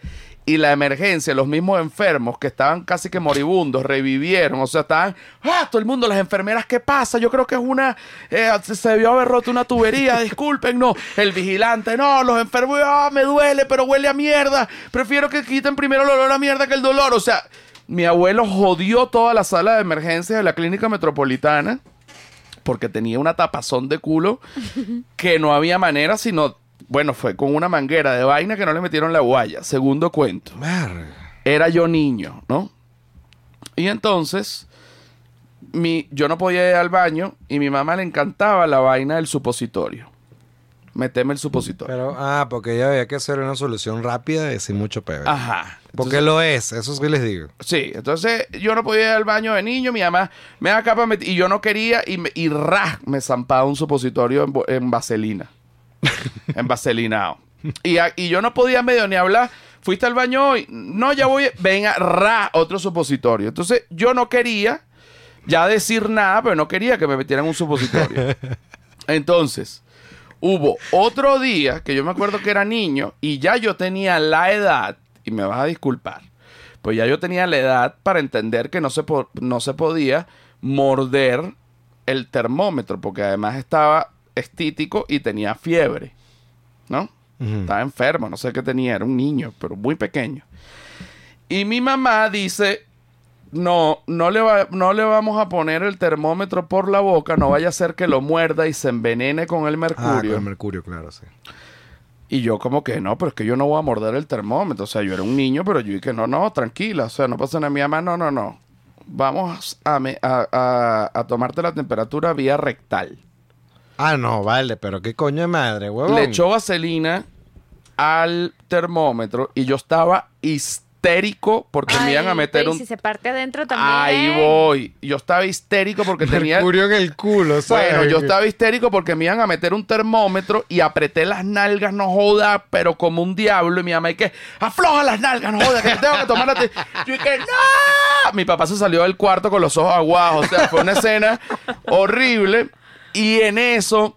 Y la emergencia, los mismos enfermos que estaban casi que moribundos, revivieron, o sea, estaban, ah, todo el mundo, las enfermeras, ¿qué pasa? Yo creo que es una, eh, se, debió haber roto una tubería, disculpen, no, el vigilante, no, los enfermos, ah, me duele, pero huele a mierda, prefiero que quiten primero el olor a mierda que el dolor, o sea, mi abuelo jodió toda la sala de emergencia de la clínica metropolitana porque tenía una tapazón de culo que no había manera sino, bueno, fue con una manguera de vaina que no le metieron la guaya. Segundo cuento. Era yo niño, ¿no? Y entonces, mi, yo no podía ir al baño y mi mamá le encantaba la vaina del supositorio. Meteme el supositorio. Pero, ah, porque ya había que hacer una solución rápida y sin mucho peor. Ajá. Porque lo es, eso sí les digo. Sí, entonces yo no podía ir al baño de niño, mi mamá me da meter- y yo no quería y, me, y ras, me zampaba un supositorio en, en vaselina, en vaselinado. Y, yo no podía medio ni hablar. ¿Fuiste al baño hoy? No, ya voy. Venga, ra, otro supositorio. Entonces yo no quería ya decir nada, pero no quería que me metieran un supositorio. Entonces, hubo otro día que yo me acuerdo que era niño y ya yo tenía la edad, y me vas a disculpar, pues ya yo tenía la edad para entender que no se, no se podía morder el termómetro, porque además estaba estítico y tenía fiebre, ¿no? Estaba enfermo, no sé qué tenía, era un niño, pero muy pequeño. Y mi mamá dice, no, no le, va- no le vamos a poner el termómetro por la boca, no vaya a ser que lo muerda y se envenene con el Ah, con mercurio. el mercurio, claro, sí. Y yo como que no, pero es que yo no voy a morder el termómetro. O sea, yo era un niño, pero yo dije, no, no, tranquila. O sea, no pasa nada. Mi mamá, no, no, no. Vamos a, me- a, a- a tomarte la temperatura vía rectal. Ah, no, vale, pero qué coño de madre, huevón. Le echó vaselina al termómetro y yo estaba histérico porque me iban a meter pero ¿y un... si se parte adentro también. Ahí voy. Yo estaba histérico porque tenía... mercurio en el culo, ¿sabes? Bueno, yo estaba histérico porque me iban a meter un termómetro y apreté las nalgas, no joda, pero como un diablo. Y mi mamá, y que afloja las nalgas, no joda, que tengo que tomar la. te-". Yo y que no. Mi papá se salió del cuarto con los ojos aguados. O sea, fue una escena horrible. Y en eso.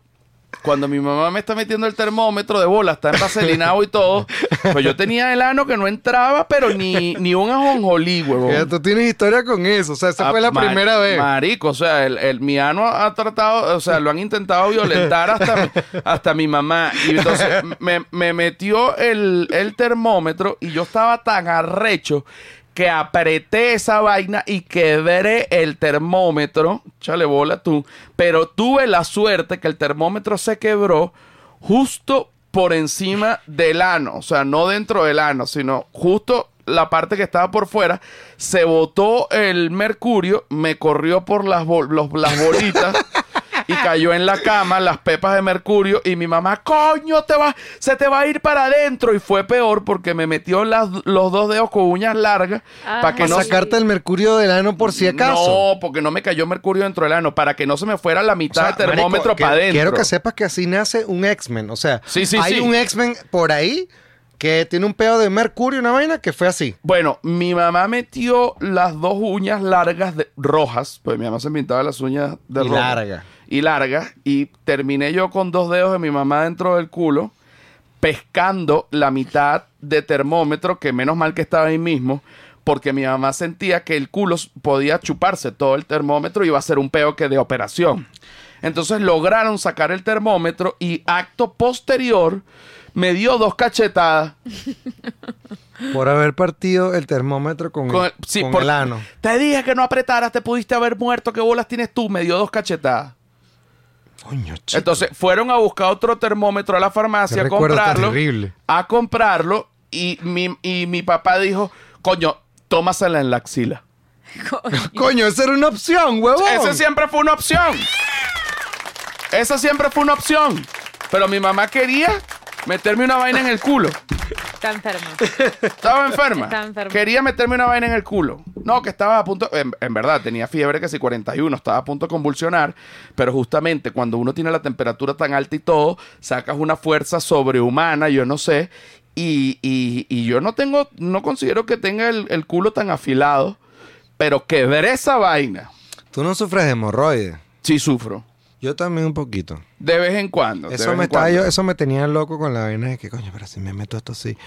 Cuando mi mamá me está metiendo el termómetro de bola, está envaselinado y todo, pues yo tenía el ano que no entraba, pero ni, ni un ajonjolí, huevón. Ya tú tienes historia con eso, o sea, esa Ah, fue la mar- primera vez. Marico, o sea, el, el mi ano ha tratado, o sea, lo han intentado violentar hasta, mi, hasta mi mamá. Y entonces me, me metió el, el termómetro y yo estaba tan arrecho que apreté esa vaina y quebré el termómetro. Chale bola tú. Pero tuve la suerte que el termómetro se quebró justo por encima del ano. O sea, no dentro del ano, sino justo la parte que estaba por fuera. Se botó el mercurio, me corrió por las, bol- las bolitas. Y cayó en la cama las pepas de mercurio y mi mamá, coño, te va, se te va a ir para adentro. Y fue peor porque me metió las- los dos dedos con uñas largas para que no sacarte el mercurio del ano por si acaso. No, porque no me cayó mercurio dentro del ano, para que no se me fuera la O mitad sea, del termómetro para adentro. Quiero que sepas que así nace un X-Men. O sea, Sí, sí, hay sí. un X-Men por ahí que tiene un pedo de mercurio, una vaina que fue así. Bueno, mi mamá metió las dos uñas largas de, rojas, pues mi mamá se pintaba las uñas de Y rojo. larga. Y largas. Y terminé yo con dos dedos de mi mamá dentro del culo, pescando la mitad de termómetro, que menos mal que estaba ahí mismo, porque mi mamá sentía que el culo podía chuparse todo el termómetro y iba a ser un peo que de operación. Entonces lograron sacar el termómetro y acto posterior me dio dos cachetadas. Por haber partido el termómetro con, Con el, sí, con por- el ano. Te dije que no apretaras, te pudiste haber muerto. ¿Qué bolas tienes tú? Me dio dos cachetadas. Coño, chico. Entonces fueron a buscar otro termómetro a la farmacia a comprarlo. terrible. A comprarlo. Y mi, y mi papá dijo: Coño, tómasela en la axila. Coño, esa era una opción, huevón. Esa siempre fue una opción. Esa siempre fue una opción. Pero mi mamá quería meterme una vaina en el culo. Está. Estaba enferma. Estaba enferma. Quería meterme una vaina en el culo. No, que estaba a punto. En, en verdad, tenía fiebre que si 41, estaba a punto de convulsionar. Pero justamente cuando uno tiene la temperatura tan alta y todo, sacas una fuerza sobrehumana, yo no sé. Y, y- y yo no tengo, no considero que tenga el, el culo tan afilado. Pero quebré esa vaina. Tú no sufres de hemorroides. Sí sufro. Yo también un poquito. De vez en cuando. Eso me, en estaba cuando. yo- eso me tenía loco con la vaina de que, coño, pero si me meto esto así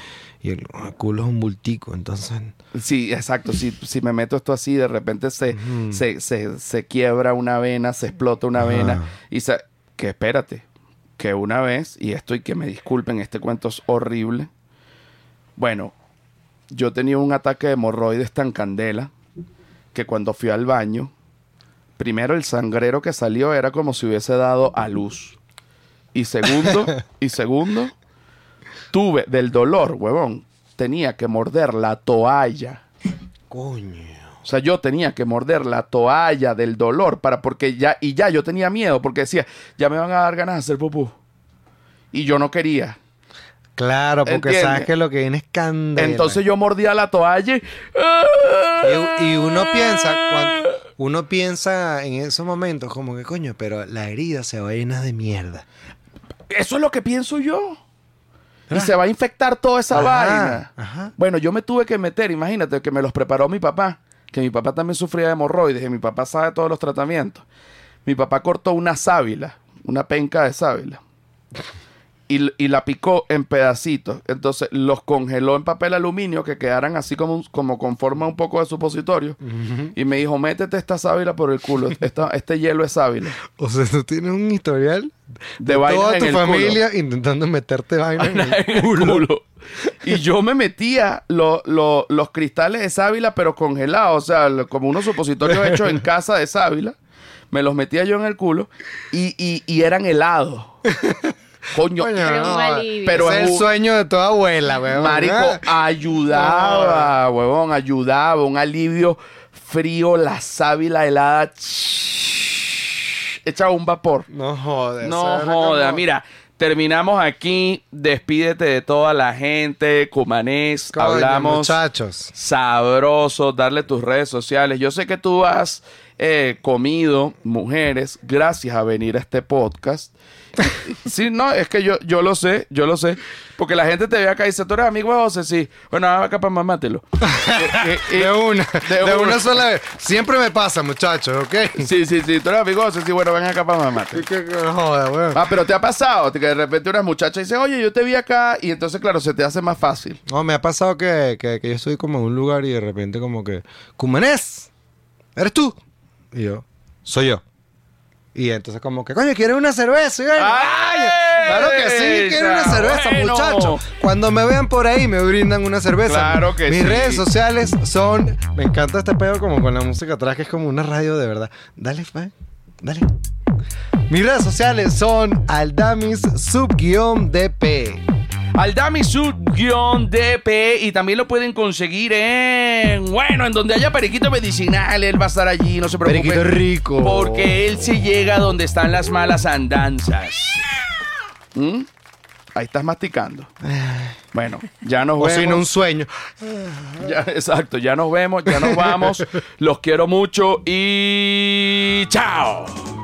y el, el culo es un bultico, entonces... Sí, exacto. Si, si me meto esto así, de repente se, se, se, se quiebra una vena, se explota una vena. Y se, que espérate, que una vez, y esto y que me disculpen, este cuento es horrible. Bueno, yo tenía un ataque de hemorroides tan candela que cuando fui al baño, primero el sangrero que salió era como si hubiese dado a luz. Y segundo, y segundo, tuve del dolor, huevón, tenía que morder la toalla. Coño. O sea, yo tenía que morder la toalla del dolor para porque ya y ya yo tenía miedo porque decía, ya me van a dar ganas de hacer pupú. Y yo no quería. Claro, porque ¿Entiendes? sabes que lo que viene es candela. Entonces yo mordía la toalla y, Y, y uno piensa, cuan- uno piensa en esos momentos como que, coño, pero la herida se va a llenar de mierda. Eso es lo que pienso yo. Y Ah. se va a infectar toda esa Ajá, vaina. ajá. Bueno, yo me tuve que meter, imagínate que me los preparó mi papá, que mi papá también sufría de hemorroides y mi papá sabe todos los tratamientos. Mi papá cortó una sábila, una penca de sábila. Y, y la picó en pedacitos. Entonces los congeló en papel aluminio que quedaran así como, como con forma un poco de supositorio. Y me dijo, métete esta sábila por el culo. Esta- este hielo es sábila. O sea, tú tienes un historial De vainas toda en tu culo. familia intentando meterte vaina en el el culo. culo. Y yo me metía lo- lo- los cristales de sábila, pero congelados, o sea, lo- como unos supositorios hechos en casa de sábila. Me los metía yo en el culo y, y- y eran helados. Coño, Coño, Pero es es el sueño de toda abuela, weón. Marico, ayudaba, huevón, ayudaba. Un alivio frío, la sábila helada. Echaba un vapor. No jodas. No eso era joda, como- mira, terminamos aquí. Despídete de toda la gente, Cumanés. Coño, hablamos Muchachos. sabroso, darle tus redes sociales. Yo sé que tú has eh, comido mujeres gracias a venir a este podcast. Sí, no, es que yo, yo lo sé, yo lo sé. Porque la gente te ve acá y dice, tú eres amigo de José, sí. Bueno, acá para mamátelo. Eh, De una, de de, una. una sola vez. Siempre me pasa, muchachos, ¿ok? Sí, sí, sí, tú eres amigo de José, sí. Bueno, ven acá para mamátelo. Y que, que no joda, weón. Ah, pero te ha pasado que de repente una muchacha dice, oye, yo te vi acá, y entonces, claro, se te hace más fácil. No, me ha pasado que, que, que yo estoy como en un lugar y de repente como que... ¡Cumanés! ¿Eres tú? Y yo, soy yo. Y entonces como que, coño, ¿quieres una cerveza? Y ¡Ay! Claro que sí, quiero una cerveza, Bueno. muchachos. Cuando me vean por ahí me brindan una cerveza. Claro que Mis sí. redes sociales son... Me encanta este pedo como con la música atrás, que es como una radio de verdad. Dale, fa, dale. Mis redes sociales son aldamis subguión dp. Aldami Sud-DP y también lo pueden conseguir en, bueno, en donde haya periquito medicinal, él va a estar allí, no se preocupen. Periquito rico. Porque él se llega donde están las malas andanzas. ¿Mm? Ahí estás masticando. Bueno, ya nos vemos. un sueño. Ya, exacto, ya nos vemos, ya nos vamos. Los quiero mucho y chao.